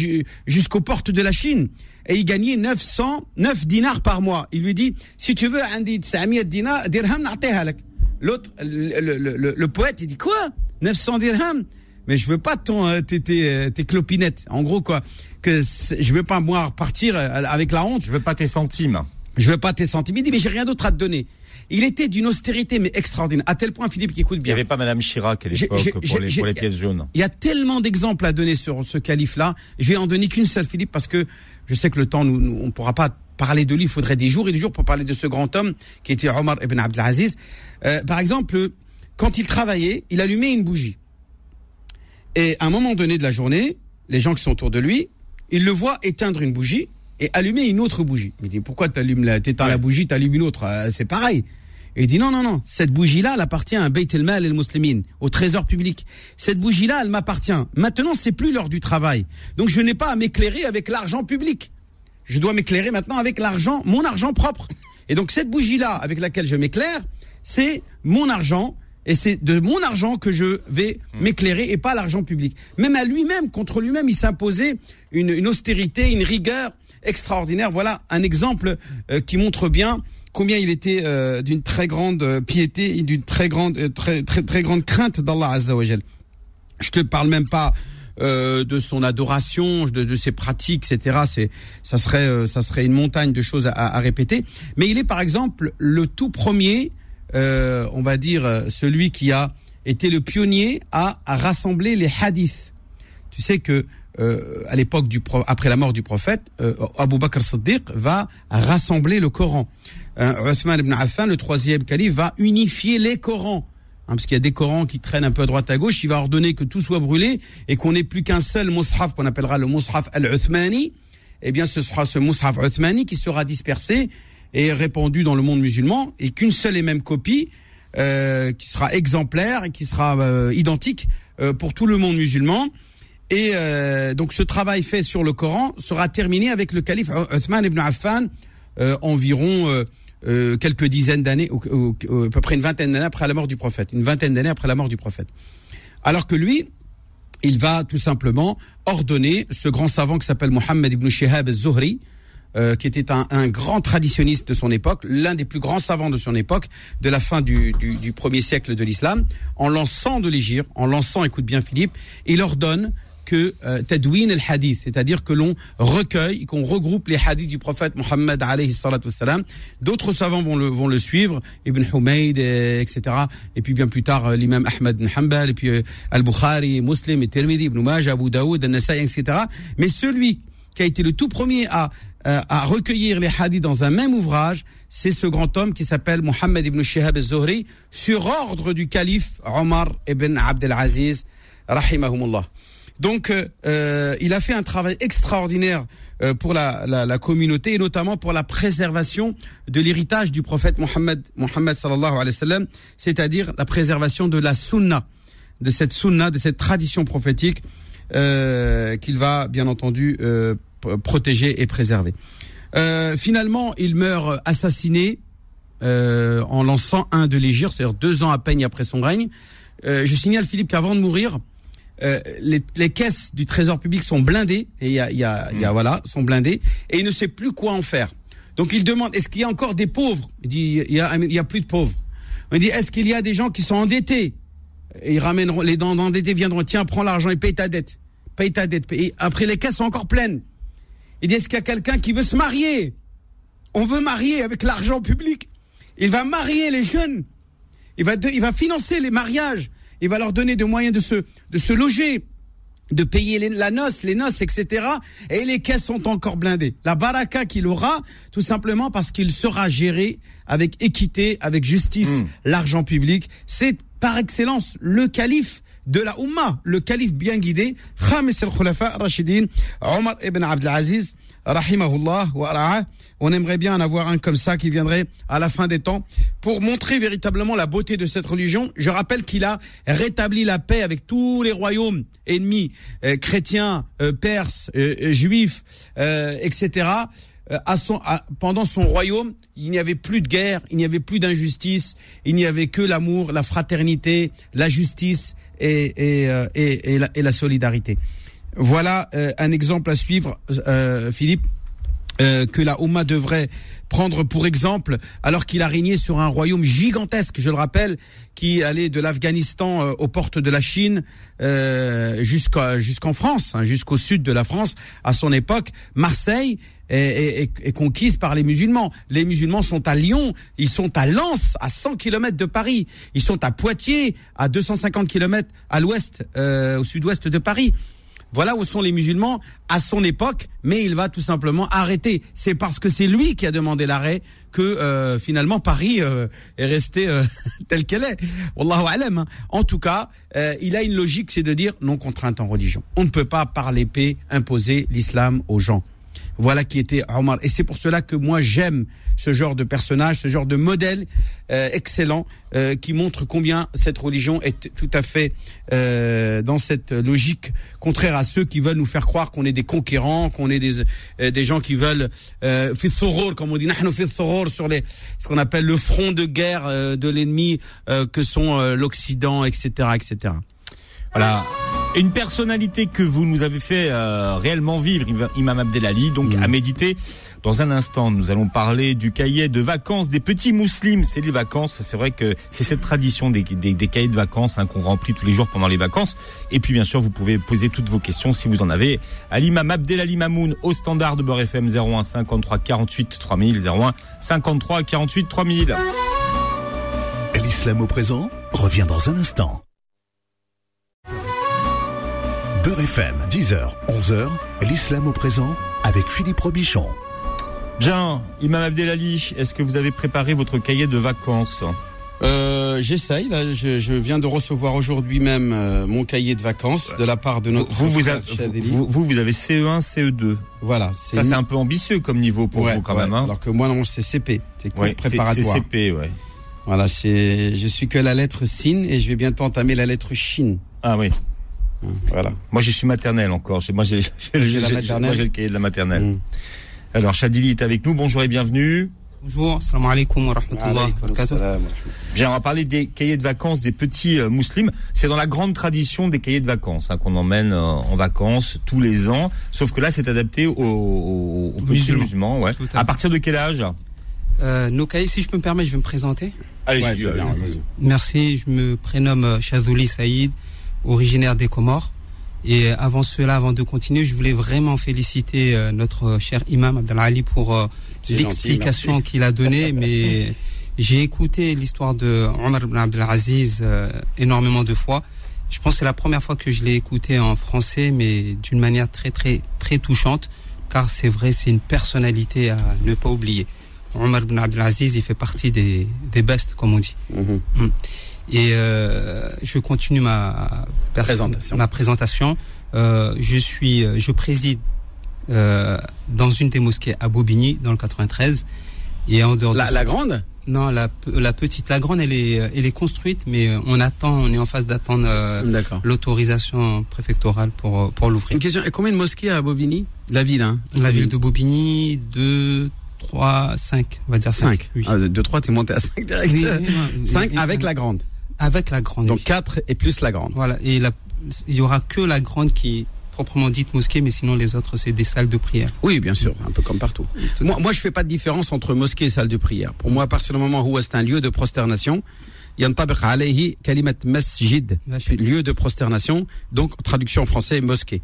jusqu'aux portes de la Chine. Et il gagnait 909 dinars par mois. Il lui dit, si tu veux dirham L'autre, le, le, le, le, poète, il dit quoi? 900 dirhams? Mais je veux pas ton, euh, tes, tes, euh, tes, clopinettes. En gros, quoi. Que je veux pas, moi, repartir avec la honte. Je veux pas tes centimes. Je veux pas tes centimes. Il dit, mais j'ai rien d'autre à te donner. Il était d'une austérité mais extraordinaire. À tel point, Philippe, qui écoute bien. Il n'y avait pas Madame Chirac à l'époque pour, les, pour les pièces jaunes. Il y a tellement d'exemples à donner sur ce calife-là. Je vais en donner qu'une seule, Philippe, parce que je sais que le temps, nous, nous on ne pourra pas parler de lui. Il faudrait des jours et des jours pour parler de ce grand homme qui était Omar ibn Abdelaziz. Euh, par exemple, quand il travaillait, il allumait une bougie. Et à un moment donné de la journée, les gens qui sont autour de lui, ils le voient éteindre une bougie et allumer une autre bougie. Il dit pourquoi tu allumes la, t'éteins la bougie, tu allumes une autre, euh, c'est pareil. Et il dit non, non, non, cette bougie-là, elle appartient à Beit el-Mal el muslimin au trésor public. Cette bougie-là, elle m'appartient. Maintenant, c'est plus l'heure du travail. Donc, je n'ai pas à m'éclairer avec l'argent public. Je dois m'éclairer maintenant avec l'argent, mon argent propre. Et donc, cette bougie-là, avec laquelle je m'éclaire, c'est mon argent. Et c'est de mon argent que je vais m'éclairer et pas l'argent public. Même à lui-même, contre lui-même, il s'imposait une, une, austérité, une rigueur extraordinaire. Voilà un exemple euh, qui montre bien combien il était euh, d'une très grande euh, piété et d'une très grande, euh, très, très, très grande crainte d'Allah Azza wa Je te parle même pas de son adoration, de, ses pratiques, etc. C'est, ça serait, ça serait une montagne de choses à, répéter. Mais il est par exemple le tout premier, on va dire celui qui a été le pionnier à, rassembler les hadiths. Tu sais que à l'époque du après la mort du prophète, Abu Bakr Siddiq va rassembler le Coran. Uthman ibn Affan, le troisième calife, va unifier les Corans. Hein, parce qu'il y a des Corans qui traînent un peu à droite à gauche, il va ordonner que tout soit brûlé et qu'on n'ait plus qu'un seul mushaf qu'on appellera le mushaf al-Uthmani. Eh bien, ce sera ce mushaf Uthmani qui sera dispersé et répandu dans le monde musulman et qu'une seule et même copie euh, qui sera exemplaire et qui sera euh, identique euh, pour tout le monde musulman. Et euh, donc, ce travail fait sur le Coran sera terminé avec le calife Uthman ibn Affan environ euh, quelques dizaines d'années, à peu près une vingtaine d'années après la mort du prophète, une vingtaine d'années après la mort du prophète. Alors que lui, il va tout simplement ordonner ce grand savant qui s'appelle Mohammed ibn Shihab al-Zuhri, euh, qui était un, grand traditionniste de son époque, l'un des plus grands savants de son époque, de la fin du, du premier siècle de l'islam, en lançant de l'égir, en lançant, écoute bien Philippe, il ordonne que euh, tadwin al-hadith, c'est-à-dire que l'on recueille, qu'on regroupe les hadiths du prophète Mohammed alayhi. D'autres savants vont le, suivre, Ibn Humayd, etc. Et puis bien plus tard, euh, l'imam Ahmad bin Hanbal, et puis euh, Al-Bukhari, Muslim, et Tirmidhi, Ibn Majah, Abu Daoud, An-Nasai, etc. Mais celui qui a été le tout premier à, à recueillir les hadiths dans un même ouvrage, c'est ce grand homme qui s'appelle Mohammed ibn Shihab al-Zuhri, sur ordre du calife Omar ibn Abdel Aziz, rahimahumullah. Donc, euh, euh, il a fait un travail extraordinaire euh, pour la, la, communauté et notamment pour la préservation de l'héritage du prophète Mohammed, Mohammed sallallahu alayhi wa sallam, c'est-à-dire la préservation de la sunna, de cette sunna, de cette tradition prophétique qu'il va bien entendu protéger et préserver. finalement, il meurt assassiné en lançant un de l'égir, c'est-à-dire deux ans à peine après son règne. je signale Philippe qu'avant de mourir, euh, les, les, caisses du trésor public sont blindées et il y a, y a, y a mm. voilà sont blindées et il ne sait plus quoi en faire. Donc il demande est-ce qu'il y a encore des pauvres? Il dit il y a, il y a plus de pauvres. On dit est-ce qu'il y a des gens qui sont endettés? Et ils ramèneront les dents endettés viendront tiens prends l'argent et paye ta dette paye ta dette et après les caisses sont encore pleines. Il dit est-ce qu'il y a quelqu'un qui veut se marier? On veut marier avec l'argent public. Il va marier les jeunes. Il va il va financer les mariages il va leur donner des moyens de se, de se loger, de payer la noce, les noces, etc. Et les caisses sont encore blindées. La baraka qu'il aura, tout simplement parce qu'il sera géré avec équité, avec justice, hmm. l'argent public. C'est par excellence le calife de la Ummah, le calife bien guidé, Khamis al-Khulafa Rashidin, Omar ibn Abdelaziz, rahimahullah wa On aimerait bien en avoir un comme ça qui viendrait à la fin des temps pour montrer véritablement la beauté de cette religion. Je rappelle qu'il a rétabli la paix avec tous les royaumes ennemis, euh, chrétiens, euh, perses, euh, juifs, etc. À son, pendant son royaume, il n'y avait plus de guerre, il n'y avait plus d'injustice, il n'y avait que l'amour, la fraternité, la justice et, et, et, la, et la solidarité. Voilà euh, un exemple à suivre, euh, Philippe, euh, que la Oumma devrait prendre pour exemple, alors qu'il a régné sur un royaume gigantesque, je le rappelle, qui allait de l'Afghanistan aux portes de la Chine jusqu'à jusqu'en France, hein, jusqu'au sud de la France. À son époque, Marseille est, est, conquise par les musulmans. Les musulmans sont à Lyon, ils sont à Lens, à 100 km de Paris, ils sont à Poitiers, à 250 km à l'ouest, au sud-ouest de Paris. Voilà où sont les musulmans à son époque, mais il va tout simplement arrêter. C'est parce que c'est lui qui a demandé l'arrêt que euh, finalement Paris euh, est resté euh, qu'elle est. Wallahu alam. Hein. En tout cas, il a une logique, c'est de dire non contrainte en religion. On ne peut pas par l'épée imposer l'islam aux gens. Voilà qui était Omar. Et c'est pour cela que moi j'aime ce genre de personnage, ce genre de modèle euh, excellent euh, qui montre combien cette religion est tout à fait euh, dans cette logique contraire à ceux qui veulent nous faire croire qu'on est des conquérants, qu'on est des des gens qui veulent euh, comme on dit, sur les ce qu'on appelle le front de guerre de l'ennemi que sont l'Occident, etc., etc. Voilà. Une personnalité que vous nous avez fait euh, réellement vivre, Imam Abdelali, donc Mm. à méditer. Dans un instant, nous allons parler du cahier de vacances des petits musulmans. C'est les vacances, c'est vrai que c'est cette tradition des, des, des cahiers de vacances hein, qu'on remplit tous les jours pendant les vacances. Et puis bien sûr, vous pouvez poser toutes vos questions si vous en avez à l'imam Abdelali Mamoun au standard de Beurre FM 01 53 48 3000 01 53 48 3000. L'islam au présent revient dans un instant. Beurre FM, 10h, 11h, l'islam au présent avec Philippe Robichon. Bien, Imam Abdelali, est-ce que vous avez préparé votre cahier de vacances? Euh, J'essaye. Là, je, je viens de recevoir aujourd'hui même euh, mon cahier de vacances de la part de notre vous, vous, vous, vous, vous avez E CE1, CE2. Voilà. Ça, c'est un peu ambitieux comme niveau pour Ouais, vous quand ouais. même. Hein Alors que moi, non, c'est CP. C'est cours préparatoire. C'est CP, ouais. Voilà, c'est. Je suis que la lettre sin et je vais bientôt entamer la lettre shin. Ah oui. Voilà. Moi, je suis maternelle encore. J'ai- Moi, j'ai le cahier de la maternelle. Mm. Alors, Chadili est avec nous. Bonjour et bienvenue. Bonjour, salam alaikum wa rahmatullah wa. Bien, on va parler des cahiers de vacances des petits euh, musulmans. C'est dans la grande tradition des cahiers de vacances hein, qu'on emmène euh, en vacances tous les ans. Sauf que là, c'est adapté aux, aux, aux petits Musulmans. musulmans. Ouais. Tout à partir de quel âge? Euh, nos cahiers, si je peux me permettre, je vais me présenter. Allez, Ouais, bien. Merci, je me prénomme Chazouli Saïd, originaire des Comores. Et euh, avant cela, avant de continuer, je voulais vraiment féliciter euh, notre cher imam Abdelali pour euh, l'explication qu'il a donnée. Mais j'ai écouté l'histoire de Omar ibn Abdelaziz euh, énormément de fois. Je pense que c'est la première fois que je l'ai écouté en français, mais d'une manière très très très touchante, car c'est vrai, c'est une personnalité à ne pas oublier. Omar ibn Abdelaziz, il fait partie des, des bestes, comme on dit. Mhm. Et euh, je continue ma Présentation. Ma présentation. Euh, je suis, euh, je préside euh, dans une des mosquées à Bobigny, dans le 93. Et en dehors La, de la grande? Non, la, la petite, la grande, elle est, euh, elle est construite, mais euh, on attend, on est en phase d'attendre l'autorisation préfectorale pour pour l'ouvrir. Une question. Et combien de mosquées à Bobigny? La ville, hein La ville de Bobigny, 2, 3, 5, on va dire 5. 5. Oui. Ah, de 3, t'es monté à 5 direct. Oui, oui, oui. 5 Et- avec la grande. Avec la grande. Donc 4 et plus la grande. Voilà. Et il y aura que la grande qui proprement dite mosquée, mais sinon les autres, c'est des salles de prière. Oui, bien sûr, un peu comme partout. Moi, moi, je fais pas de différence entre mosquée et salle de prière. Pour moi, à partir du moment où c'est un lieu de prosternation, yantabiq alayhi kalimat masjid, lieu de prosternation, donc traduction en français, mosquée.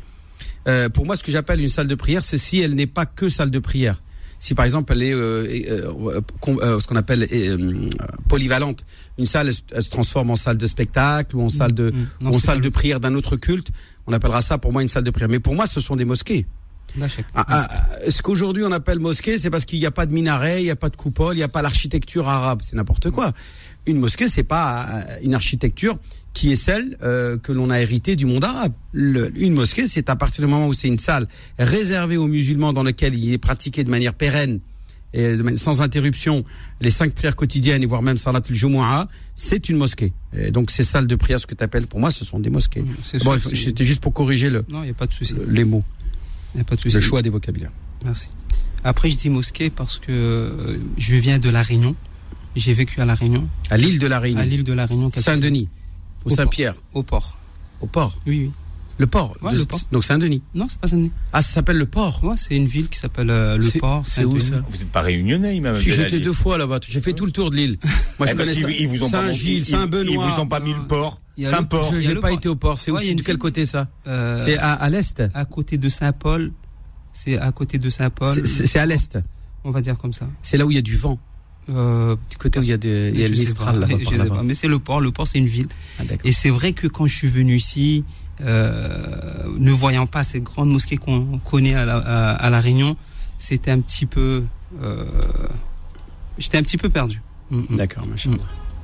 Euh, pour moi, ce que j'appelle une salle de prière, c'est si elle n'est pas que salle de prière. Si par exemple elle est euh, euh, con- euh, ce qu'on appelle euh, polyvalente, une salle elle, se- transforme en salle de spectacle ou en salle de, Mm. Non, ou en c'est salle de prière d'un autre culte, on appellera ça pour moi une salle de prière. Mais pour moi, ce sont des mosquées. Vache. Ah, ah, ce qu'aujourd'hui on appelle mosquée, c'est parce qu'il n'y a pas de minaret, il n'y a pas de coupole, il n'y a pas l'architecture arabe. C'est n'importe quoi. Une mosquée, c'est pas euh, une architecture qui est celle euh, que l'on a héritée du monde arabe. Le- une mosquée, c'est à partir du moment où c'est une salle réservée aux musulmans dans laquelle il est pratiqué de manière pérenne et de manière- sans interruption les cinq prières quotidiennes et voire même salat al-jumu'ah, c'est une mosquée. Et donc ces salles de prière, ce que tu appelles pour moi, ce sont des mosquées. C'est Bon, c'était juste pour corriger le, Non, il n'y a pas de souci. le- les mots, n'y a pas de souci. le choix des vocabulaires. Merci. Après, je dis mosquée parce que euh, je viens de La Réunion. J'ai vécu à La Réunion, À l'île de la Réunion. à l'île de La Réunion. Saint-Denis ou Au Saint-Pierre Au port. Au port. Oui, oui. Le port. Ouais, De- le port. Donc Saint-Denis. Non, c'est pas Saint-Denis. Ah, ça s'appelle le port. Ouais, c'est une ville qui s'appelle euh, le C'est- port. c'est où, ça Vous n'êtes pas réunionnais, Imam Si Abdelali. j'étais deux fois là-bas, j'ai fait tout le tour de l'île. Moi, Eh, je parce connais qu'ils- ça. ils vous ont pas Saint-Gilles, ils- Ils Saint-Benoît. vous ont pas mis le port. Saint-Port. Je Il y a n'ai le pas été au port. C'est Ouais, il y aussi a de quel côté ça Euh, C'est à, l'est. à côté de Saint-Paul. C'est à côté de Saint-Paul. C'est à l'est. On va dire comme ça. C'est là où il y a du vent. Euh, Du côté où il y a, de, il y a le Mistral là-bas. je sais pas. Mais c'est le port. Le port, c'est une ville. Ah. Et c'est vrai que quand je suis venu ici, euh, ne voyant pas ces grandes mosquées qu'on connaît à la, à, à la Réunion, c'était un petit peu. euh, J'étais un petit peu perdu. Mm, mm. D'accord, machin. Mm.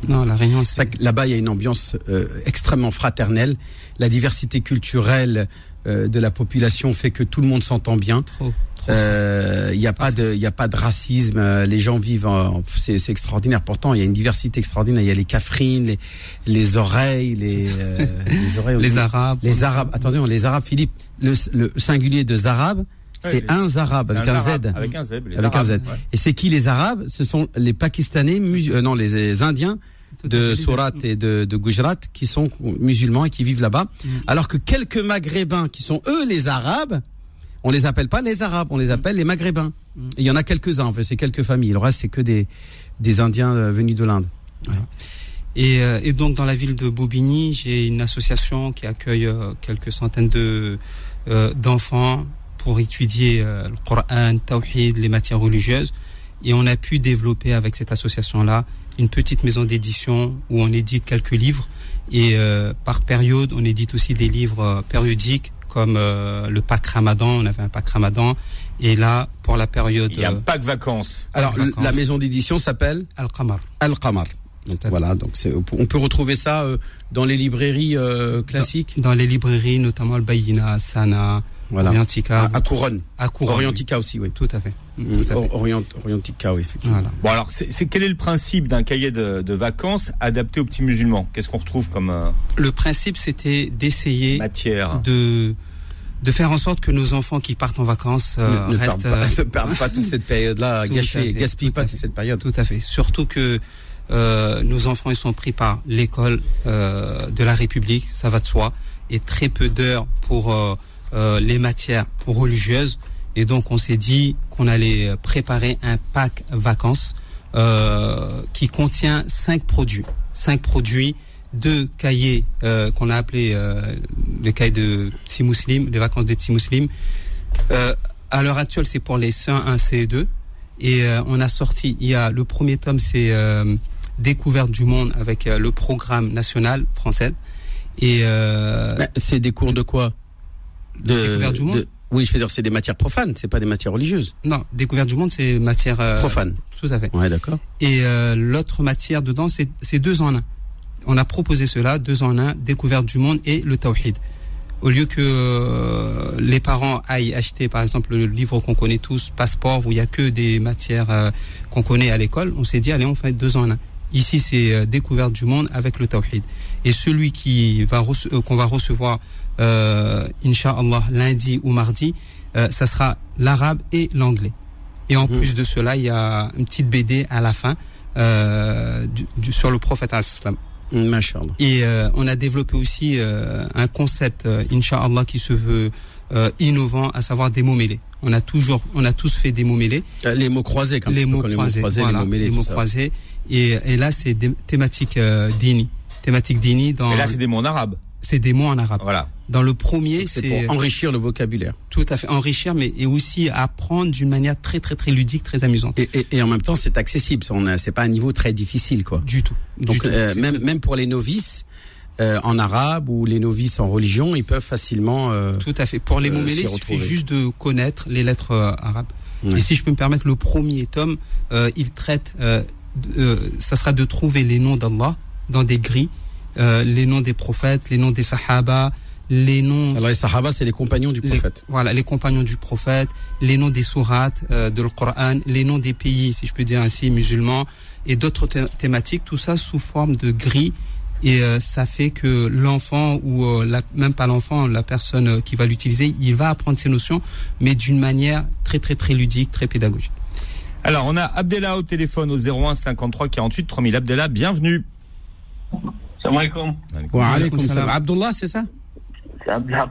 Non, la Réunion, C'est là-bas, il y a une ambiance euh, extrêmement fraternelle. La diversité culturelle euh, de la population fait que tout le monde s'entend bien. Trop. Euh, Il n'y a pas de, il y a pas de racisme. euh, Les gens vivent, en- c'est c'est extraordinaire. Pourtant, il y a une diversité extraordinaire. Il y a les cafrines, les, les oreilles, les, euh, les oreilles. les dit- Arabes. Les Arabes. Attendez, les Arabes, Philippe. Le, le singulier de Zarab, c'est un Arab C'est avec un, arabe, Z. Avec un Z. les Avec un Arabes, Z. ouais. Et c'est qui les Arabes? Ce sont les Pakistanais, mus- euh, non, les, les Indiens de Surat et de, de Gujarat qui sont musulmans et qui vivent là-bas. Mm. Alors que quelques Maghrébins qui sont eux les Arabes, on les appelle pas les Arabes, on les appelle les Maghrébins. Mm. Et Il y en a quelques-uns, en fait, c'est quelques familles. Le reste, c'est que des, des Indiens euh, venus de l'Inde. Et, euh, et donc dans la ville de Bobigny, j'ai une association qui accueille euh, quelques centaines de euh, d'enfants pour étudier euh, le Coran, Tawhid, les matières religieuses. Et on a pu développer avec cette association-là une petite maison d'édition où on édite quelques livres. Et euh, par période, on édite aussi des livres périodiques comme euh, le pack Ramadan. On avait un pack Ramadan. Et là, pour la période Il y a euh, pas de vacances. Alors, vacances. la maison d'édition s'appelle Al-Qamar. Al-Qamar. Donc, voilà, donc on peut retrouver ça euh, dans les librairies euh, classiques. Dans les librairies, notamment le Bayina, Sana, Voilà. Orientica, À, à Couronne. à Couronne. Orientica aussi, oui. Tout à fait. Mm, Tout à fait. Or- Orient, Orientica, oui, effectivement. Voilà. Bon alors, c'est quel est le principe d'un cahier de, de vacances adapté aux petits musulmans? Qu'est-ce qu'on retrouve comme euh, Le principe, c'était d'essayer matière? de de faire en sorte que nos enfants qui partent en vacances euh, ne, ne restent perdent pas, euh, ne perdent pas toute cette période-là, Tout à gâcher, fait, gaspille tout pas toute cette période. tout à fait. Surtout que euh, nos enfants ils sont pris par l'école euh, de la République, ça va de soi, et très peu d'heures pour euh, les matières religieuses. Et donc on s'est dit qu'on allait préparer un pack vacances euh, qui contient cinq produits, cinq produits, deux cahiers euh, qu'on a appelé euh, le cahier de petits musulmans, les vacances des petits. Euh, à l'heure actuelle, c'est pour les CE1, CE2. Et on a sorti, il y a le premier tome, c'est Découverte du monde avec le programme national français. Et C'est des cours de quoi? De, Découverte du monde de- Oui, je veux dire, c'est des matières profanes, c'est pas des matières religieuses. non, Découverte du monde, c'est matière euh, Profanes. Tout à fait. Ouais, d'accord. Et euh, l'autre matière dedans, c'est deux en un. On a proposé cela, deux en un, découverte du monde et le tawhid. Au lieu que euh, les parents aillent acheter, par exemple, le livre qu'on connaît tous, Passeport, où il y a que des matières qu'on connaît à l'école, on s'est dit, allez, on fait deux en un. Ici, c'est découverte du monde avec le tawhid. Et celui qui va qu'on va recevoir, euh, Inch'Allah, lundi ou mardi, euh, ça sera l'arabe et l'anglais. Et en Mhm. plus de cela, il y a une petite BD à la fin euh, du, du- sur le prophète salam. Machallah. Et euh, on a développé aussi euh, un concept, euh, Inch'Allah, qui se veut euh, innovant, à savoir des mots mêlés. On a toujours, on a tous fait des mots mêlés, Les mots croisés, quand les mots les croisés, mots croisés, voilà, les mots mêlés, les mots ça. croisés. Et, et là, c'est des thématiques euh, dini, thématiques dini dans. Et là, c'est des mots en arabe. c'est des mots en arabe. Voilà. Dans le premier, C'est pour enrichir le vocabulaire. tout à fait enrichir, mais et aussi apprendre d'une manière très très très ludique, très amusante. Et, et, et en même temps, c'est accessible. On a- C'est pas un niveau très difficile, quoi. Du tout. Donc euh, même même pour les novices euh, en arabe ou les novices en religion, ils peuvent facilement. euh, Tout à fait. Pour les mêlés, il suffit juste de connaître les lettres arabes. Ouais. Et si je peux me permettre, le premier tome, il traite, ça sera de trouver les noms d'Allah dans des grilles, les noms des prophètes, les noms des sahaba, les noms, Alors les Sahaba, c'est les compagnons du les, prophète. voilà, les compagnons du prophète, les noms des sourates euh, de le Coran, les noms des pays, si je peux dire ainsi, musulmans, et d'autres thé- thématiques, tout ça sous forme de grilles. Et euh, ça fait que l'enfant ou euh, la, même pas l'enfant, la personne euh, qui va l'utiliser, il va apprendre ces notions, mais d'une manière très très très ludique, très pédagogique. Alors, on a Abdella au téléphone au 01 53 48 3000. Abdella, bienvenue. Salam alaikum. Wa salam. salam. Abdullah, c'est ça? C'est Abdelhaq.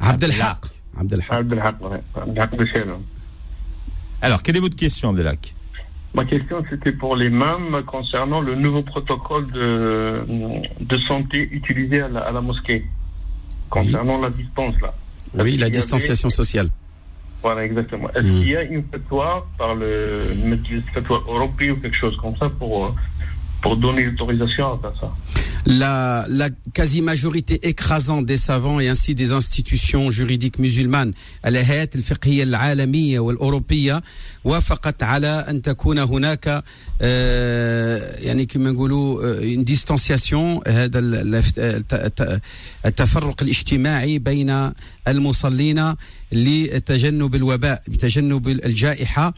Abdelhaq. Abdelhaq. Abdelhaq, ouais. Abdelhaq de Chel. Alors, quelle est votre question, Abdelak Ma question, c'était pour les mêmes concernant le nouveau protocole de, de santé utilisé à la, à la mosquée. Concernant la distance, là. Oui, la distanciation avait- sociale. Voilà, exactement. Est-ce Hmm. qu'il y a une fatwa par le Majlis fatwa européen ou quelque chose comme ça pour, euh, pour donner l'autorisation à faire ça La, la quasi-majorité écrasante des savants et ainsi des institutions juridiques musulmanes الهيئات الفقهية العالمية والأوروبية وافقت على أن تكون هناك آه، يعني كما نقولوا آه، une distanciation هذا ال- الت- الت- التفرق الاجتماعي بين المصلين لتجنب الوباء بتجنب الجائحة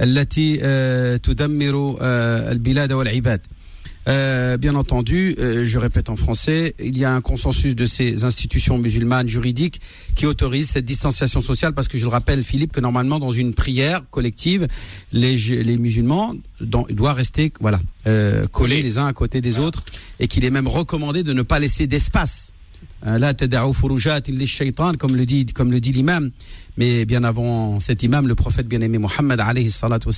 التي آه، تدمر آه، البلاد والعباد Euh, bien entendu, euh, je répète en français, il y a un consensus de ces institutions musulmanes juridiques qui autorisent cette distanciation sociale parce que je le rappelle, Philippe, que normalement dans une prière collective, les, les musulmans doivent rester voilà euh, collés les uns à côté des autres et qu'il est même recommandé de ne pas laisser d'espace euh, là comme le dit comme le dit l'imam mais bien avant cet imam le prophète bien-aimé Mohammed alayhi salatu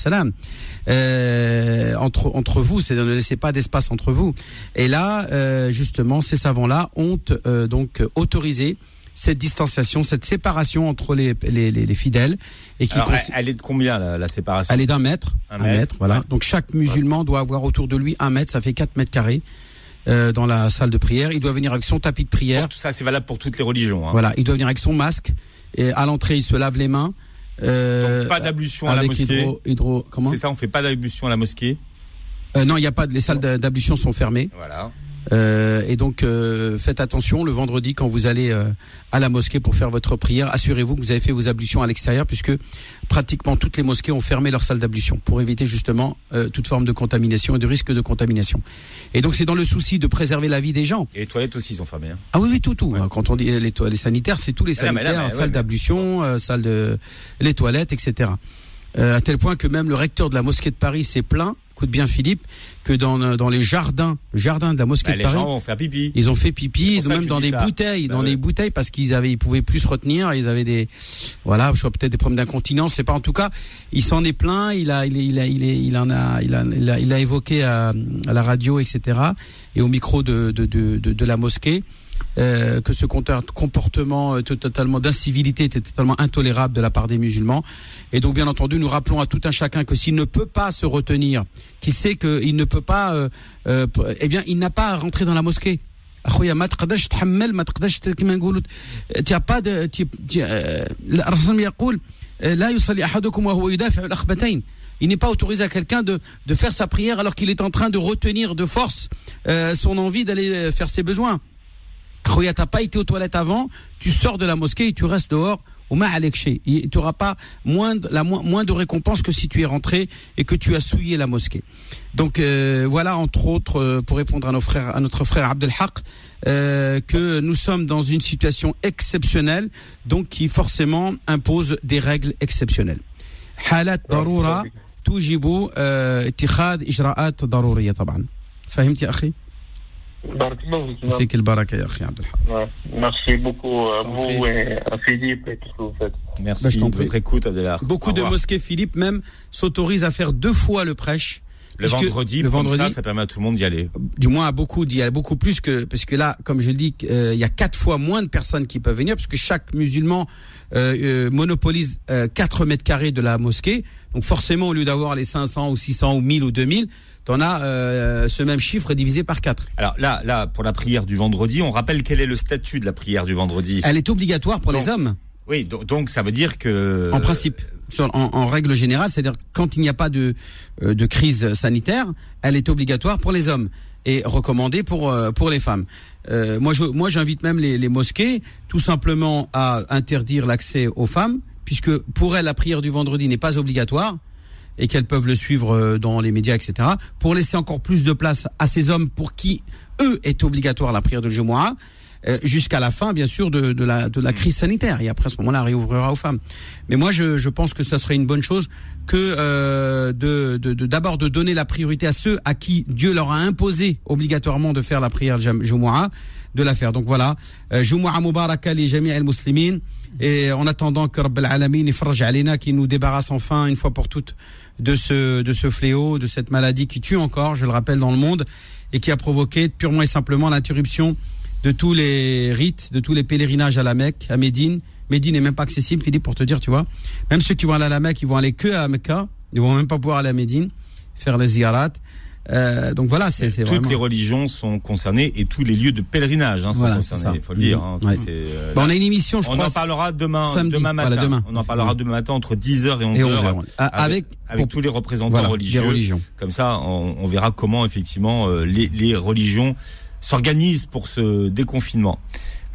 euh, entre entre vous c'est de ne laisser pas d'espace entre vous et là euh, justement ces savants là ont euh, donc autorisé cette distanciation, cette séparation entre les, les, les, fidèles. Et qui elle est de combien la, la séparation? Elle est d'un mètre. Un, mètre, voilà. Donc chaque musulman doit avoir autour de lui un mètre, ça fait 4 mètres carrés. Euh, dans la salle de prière. Il doit venir avec son tapis de prière. tout ça, c'est valable pour toutes les religions. Hein. Voilà, il doit venir avec son masque. Et à l'entrée, il se lave les mains. Euh, Donc pas d'ablution à la mosquée. Hydro, hydro, comment C'est ça, on fait pas d'ablution à la mosquée. Euh, non, il y a pas. Les salles d'ablution sont fermées. Voilà. Euh, et donc euh, faites attention le vendredi quand vous allez euh, à la mosquée pour faire votre prière. Assurez-vous que vous avez fait vos ablutions à l'extérieur puisque pratiquement toutes les mosquées ont fermé leur salle d'ablution pour éviter justement toute forme de contamination et de risque de contamination. Et donc c'est dans le souci de préserver la vie des gens. Et les toilettes aussi sont fermées. Hein. Ah oui, oui, tout, tout. Quand on dit les toilettes sanitaires, c'est tous les ah sanitaires, salles d'ablution, salles de les toilettes, etc. à tel point que même le recteur de la mosquée de Paris s'est plaint écoute bien Philippe, que dans, dans les jardins, jardins de la mosquée bah, de Paris, les gens ont fait pipi. Ils ont fait pipi, même dans des bouteilles, bah dans des bouteilles parce qu'ils avaient, ils pouvaient plus se retenir, ils avaient des, voilà, je vois peut-être des problèmes d'incontinence, c'est pas en tout cas, il s'en est plein, il a, il, il, a, il, il en a, il a, il a, il a évoqué à, à, la radio, etc. et au micro de, de, de, de, de la mosquée Euh, que ce comportement euh, totalement d'incivilité était totalement intolérable de la part des musulmans. Et donc, bien entendu, nous rappelons à tout un chacun que s'il ne peut pas se retenir, qui sait qu'il ne peut pas, euh, euh, eh bien, il n'a pas à rentrer dans la mosquée. اخويا ما تقدرش تحمل ما تقدرش كما نقولوا تي با الرسول يقول لا يصلي احدكم وهو يدافع الاخبتين il n'est pas autorisé à quelqu'un de, de faire sa prière alors qu'il est en train de retenir de force euh, son envie d'aller faire ses besoins. Khouya, t'as pas été aux toilettes avant, tu sors de la mosquée et tu restes dehors. Tu n'auras pas moins de, la, moins de récompense que si tu es rentré et que tu as souillé la mosquée. Donc euh, voilà, entre autres, euh, pour répondre à, nos frères, à notre frère Abdelhaq, euh, que nous sommes dans une situation exceptionnelle, donc qui forcément impose des règles exceptionnelles. Halat daroura, tujibu, euh, ijra'at daruriya, taban. Fahimti, akhi? طبعا. فهمت يا أخي؟ Merci beaucoup à vous et à Philippe et tout ce que vous faites. Merci bah, de votre écoute, Beaucoup de mosquées, Philippe, même, s'autorisent à faire deux fois le prêche. Le vendredi, le vendredi, ça, ça, permet à tout le monde d'y aller. Du moins à beaucoup d'y aller, beaucoup plus que parce que là, comme je le dis, euh, il y a quatre fois moins de personnes qui peuvent venir parce que chaque musulman euh, euh, monopolise 4 mètres carrés de la mosquée. Donc forcément, au lieu d'avoir les 500 ou 600 ou 1000 ou 2000, t'en as euh, ce même chiffre divisé par 4. Alors là, là, pour la prière du vendredi, on rappelle quel est le statut de la prière du vendredi. Elle est obligatoire pour les hommes. Oui, donc, ça veut dire que... En principe, en, règle générale, c'est-à-dire quand il n'y a pas de, euh, de crise sanitaire, elle est obligatoire pour les hommes et recommandée pour, euh, pour les femmes. moi, je, moi, j'invite même les, les mosquées tout simplement à interdire l'accès aux femmes, puisque pour elles, la prière du vendredi n'est pas obligatoire et qu'elles peuvent le suivre euh, dans les médias, etc. Pour laisser encore plus de place à ces hommes pour qui, eux, est obligatoire la prière de Jumu'ah, euh, jusqu'à la fin, bien sûr, de, de, la, de la crise sanitaire. Et après, à ce moment-là, réouvrira aux femmes. Mais moi, je, je pense que ça serait une bonne chose que euh, de d'abord de, donner la priorité à ceux à qui Dieu leur a imposé obligatoirement de faire la prière de Jumu'ah, de la faire. Donc voilà, Jumu'ah Mubaraka li jami' al-muslimin. Et en attendant que Rabb al-Alamin alina qui nous débarrasse enfin une fois pour toutes de ce, de ce fléau, de cette maladie qui tue encore, je le rappelle, dans le monde, et qui a provoqué purement et simplement l'interruption de tous les rites, de tous les pèlerinages à la Mecque, à Médine. Médine n'est même pas accessible, Philippe, pour te dire, tu vois. Même ceux qui vont aller à la Mecque, ils vont aller que à Mecca. Ils vont même pas pouvoir aller à Médine, faire les ziyarat. Euh, donc voilà, c'est toutes vraiment... les religions sont concernées et tous les lieux de pèlerinage hein, sont concernés. Il faut le dire. Hein, euh, on a une émission, je on crois. On en parlera demain, demain matin. demain. On en parlera demain matin entre 10h et 11h, avec avec, tous les représentants religieux. religions. Comme ça, on, on verra comment effectivement euh, les, les religions s'organisent pour ce déconfinement.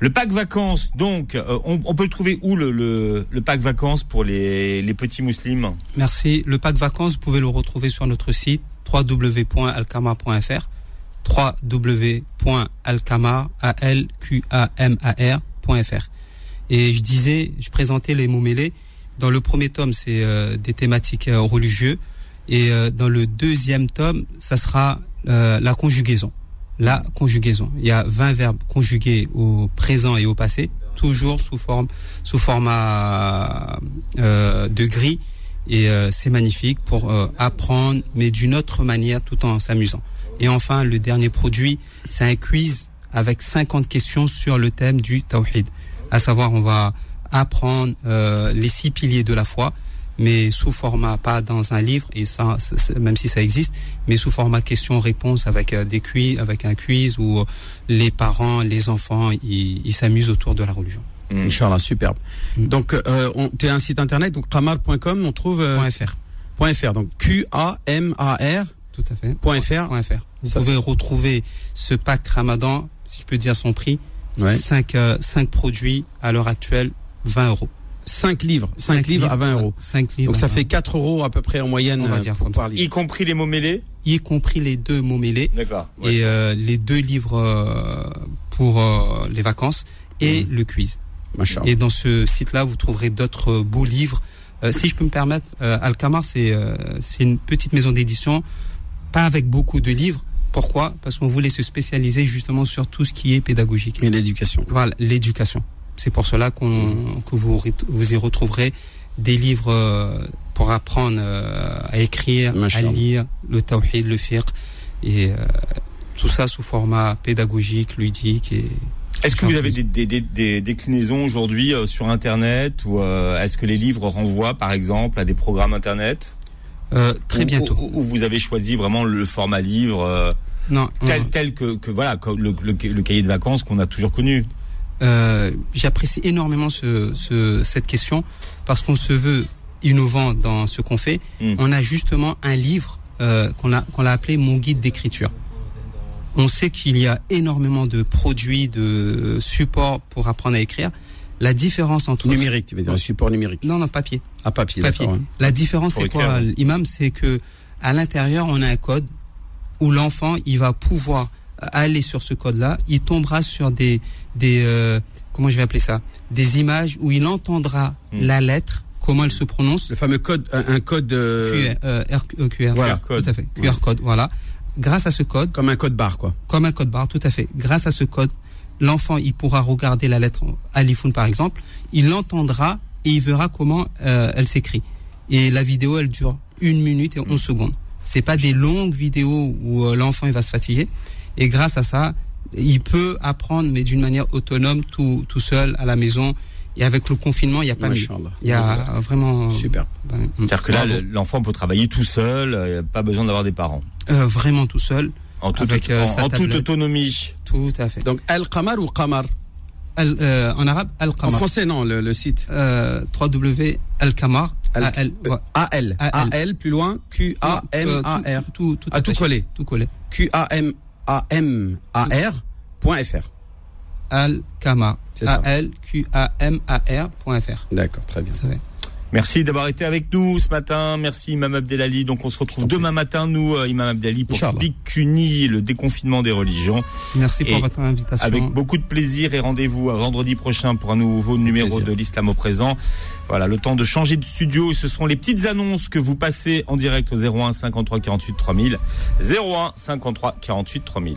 Le pack vacances, donc, euh, on, on, peut le trouver où le, le, le pack vacances pour les, les petits musulmans? Merci. Le pack vacances, vous pouvez le retrouver sur notre site www.alkama.fr. www.alkamar.fr. Et je disais, je présentais les mots mêlés. Dans le premier tome, c'est euh, des thématiques euh, religieuses. Et euh, dans le deuxième tome, ça sera la conjugaison. La conjugaison. Il y a 20 verbes conjugués au présent et au passé, toujours sous forme, sous format de gris. Et euh, c'est magnifique pour euh, apprendre, mais d'une autre manière, tout en s'amusant. Et enfin, le dernier produit, c'est un quiz avec 50 questions sur le thème du tawhid. À savoir, on va apprendre euh, les six piliers de la foi, mais sous format, pas dans un livre, et ça, même si ça existe, mais sous format question-réponse avec euh, des quiz, avec un quiz où euh, les parents, les enfants, ils s'amusent autour de la religion. Mm. Inch'Allah, superbe. Mm. Donc, euh, on, t'es un site internet, donc qamar.com, on trouve euh, Point .fr, .fr, donc Q-A-M-A-R tout à fait. point .fr. Point .fr. Vous Ça- pouvez retrouver ce pack Ramadan, si je peux dire son prix, Ouais. 5 cinq produits à l'heure actuelle, 20 euros. 5 livres, 5 livres à 20 euros. 5 livres. Donc ça fait 20, 4 euros à peu près en moyenne On va euh, dire pour- comme par livre. Y compris les mots mêlés y compris les deux mots mêlés D'accord. et euh, les deux livres euh, pour euh, les vacances et Mhm. le quiz. Machallah. Et dans ce site-là, vous trouverez d'autres euh, beaux livres. Euh, si je peux me permettre, euh, Alcamar, c'est c'est une petite maison d'édition, pas avec beaucoup de livres. Pourquoi? Parce qu'on voulait se spécialiser justement sur tout ce qui est pédagogique. Et l'éducation. Voilà, l'éducation. C'est pour cela qu'on que vous vous y retrouverez des livres pour apprendre à écrire, à lire, le tawhid, le fiqh et tout ça sous format pédagogique, ludique et Est-ce que vous avez des, des, des, des déclinaisons aujourd'hui euh, sur Internet ou euh, est-ce que les livres renvoient par exemple à des programmes Internet euh, très Ou- bientôt. Ou, ou vous avez choisi vraiment le format livre Non, tel, tel que, que voilà le, le, le cahier de vacances qu'on a toujours connu. J'apprécie énormément ce, ce, cette question parce qu'on se veut innovant dans ce qu'on fait. Mm. On a justement un livre qu'on a, qu'on a appelé Mon guide d'écriture. On sait qu'il y a énormément de produits, de supports pour apprendre à écrire. La différence entre Numérique, tu veux dire, un support numérique. non non papier À papier, papier. d'accord. hein. La différence c'est quoi l'imam? C'est que à l'intérieur on a un code où l'enfant il va pouvoir aller sur ce code là, il tombera sur des des euh, comment je vais appeler ça? Des images où il entendra Hmm. la lettre comment elle se prononce Le fameux code, un, un code euh, QR, euh, R- euh, QR, Voilà. code. tout à fait QR code voilà grâce à ce code comme un code barre, quoi. comme un code barre, tout à fait. Grâce à ce code, l'enfant, il pourra regarder la lettre Alifoun, par exemple, il l'entendra et il verra comment euh, elle s'écrit. Et la vidéo, elle dure une minute et 11 secondes. C'est pas des longues vidéos où euh, l'enfant il va se fatiguer. Et grâce à ça, il peut apprendre, mais d'une manière autonome, tout, tout seul à la maison. Et avec le confinement, il n'y a pas mieux. Il y a vraiment Super. ben, C'est-à-dire que là, l'enfant peut travailler tout seul, euh, pas besoin d'avoir des parents. Euh, vraiment tout seul, En toute, Avec, euh, en, en toute autonomie. tout à fait. Donc, Al-Qamar ou Qamar Al- euh, en arabe, En Al-Qamar. français, non, le, le site. euh, www.alkamar. Al- A-L. A-L. Plus loin. Euh, Q-A-M-A-R. tout, tout, tout À tout coller. Tout collé. Q-A-M-A-M-A-R. Point A-L-Q-A-M-A-R.fr. D'accord, très bien. Ça va. Merci d'avoir été avec nous ce matin. Merci Imam Abdelali. Donc on se retrouve demain matin, nous, euh, Imam Abdelali, pour. Bikuni, le déconfinement des religions. Merci pour Et votre invitation. Avec beaucoup de plaisir et rendez-vous à vendredi prochain pour un nouveau numéro plaisir. de l'Islam au présent. Voilà, le temps de changer de studio. Ce seront les petites annonces que vous passez en direct au 01 53 48 3000. 01 53 48 3000.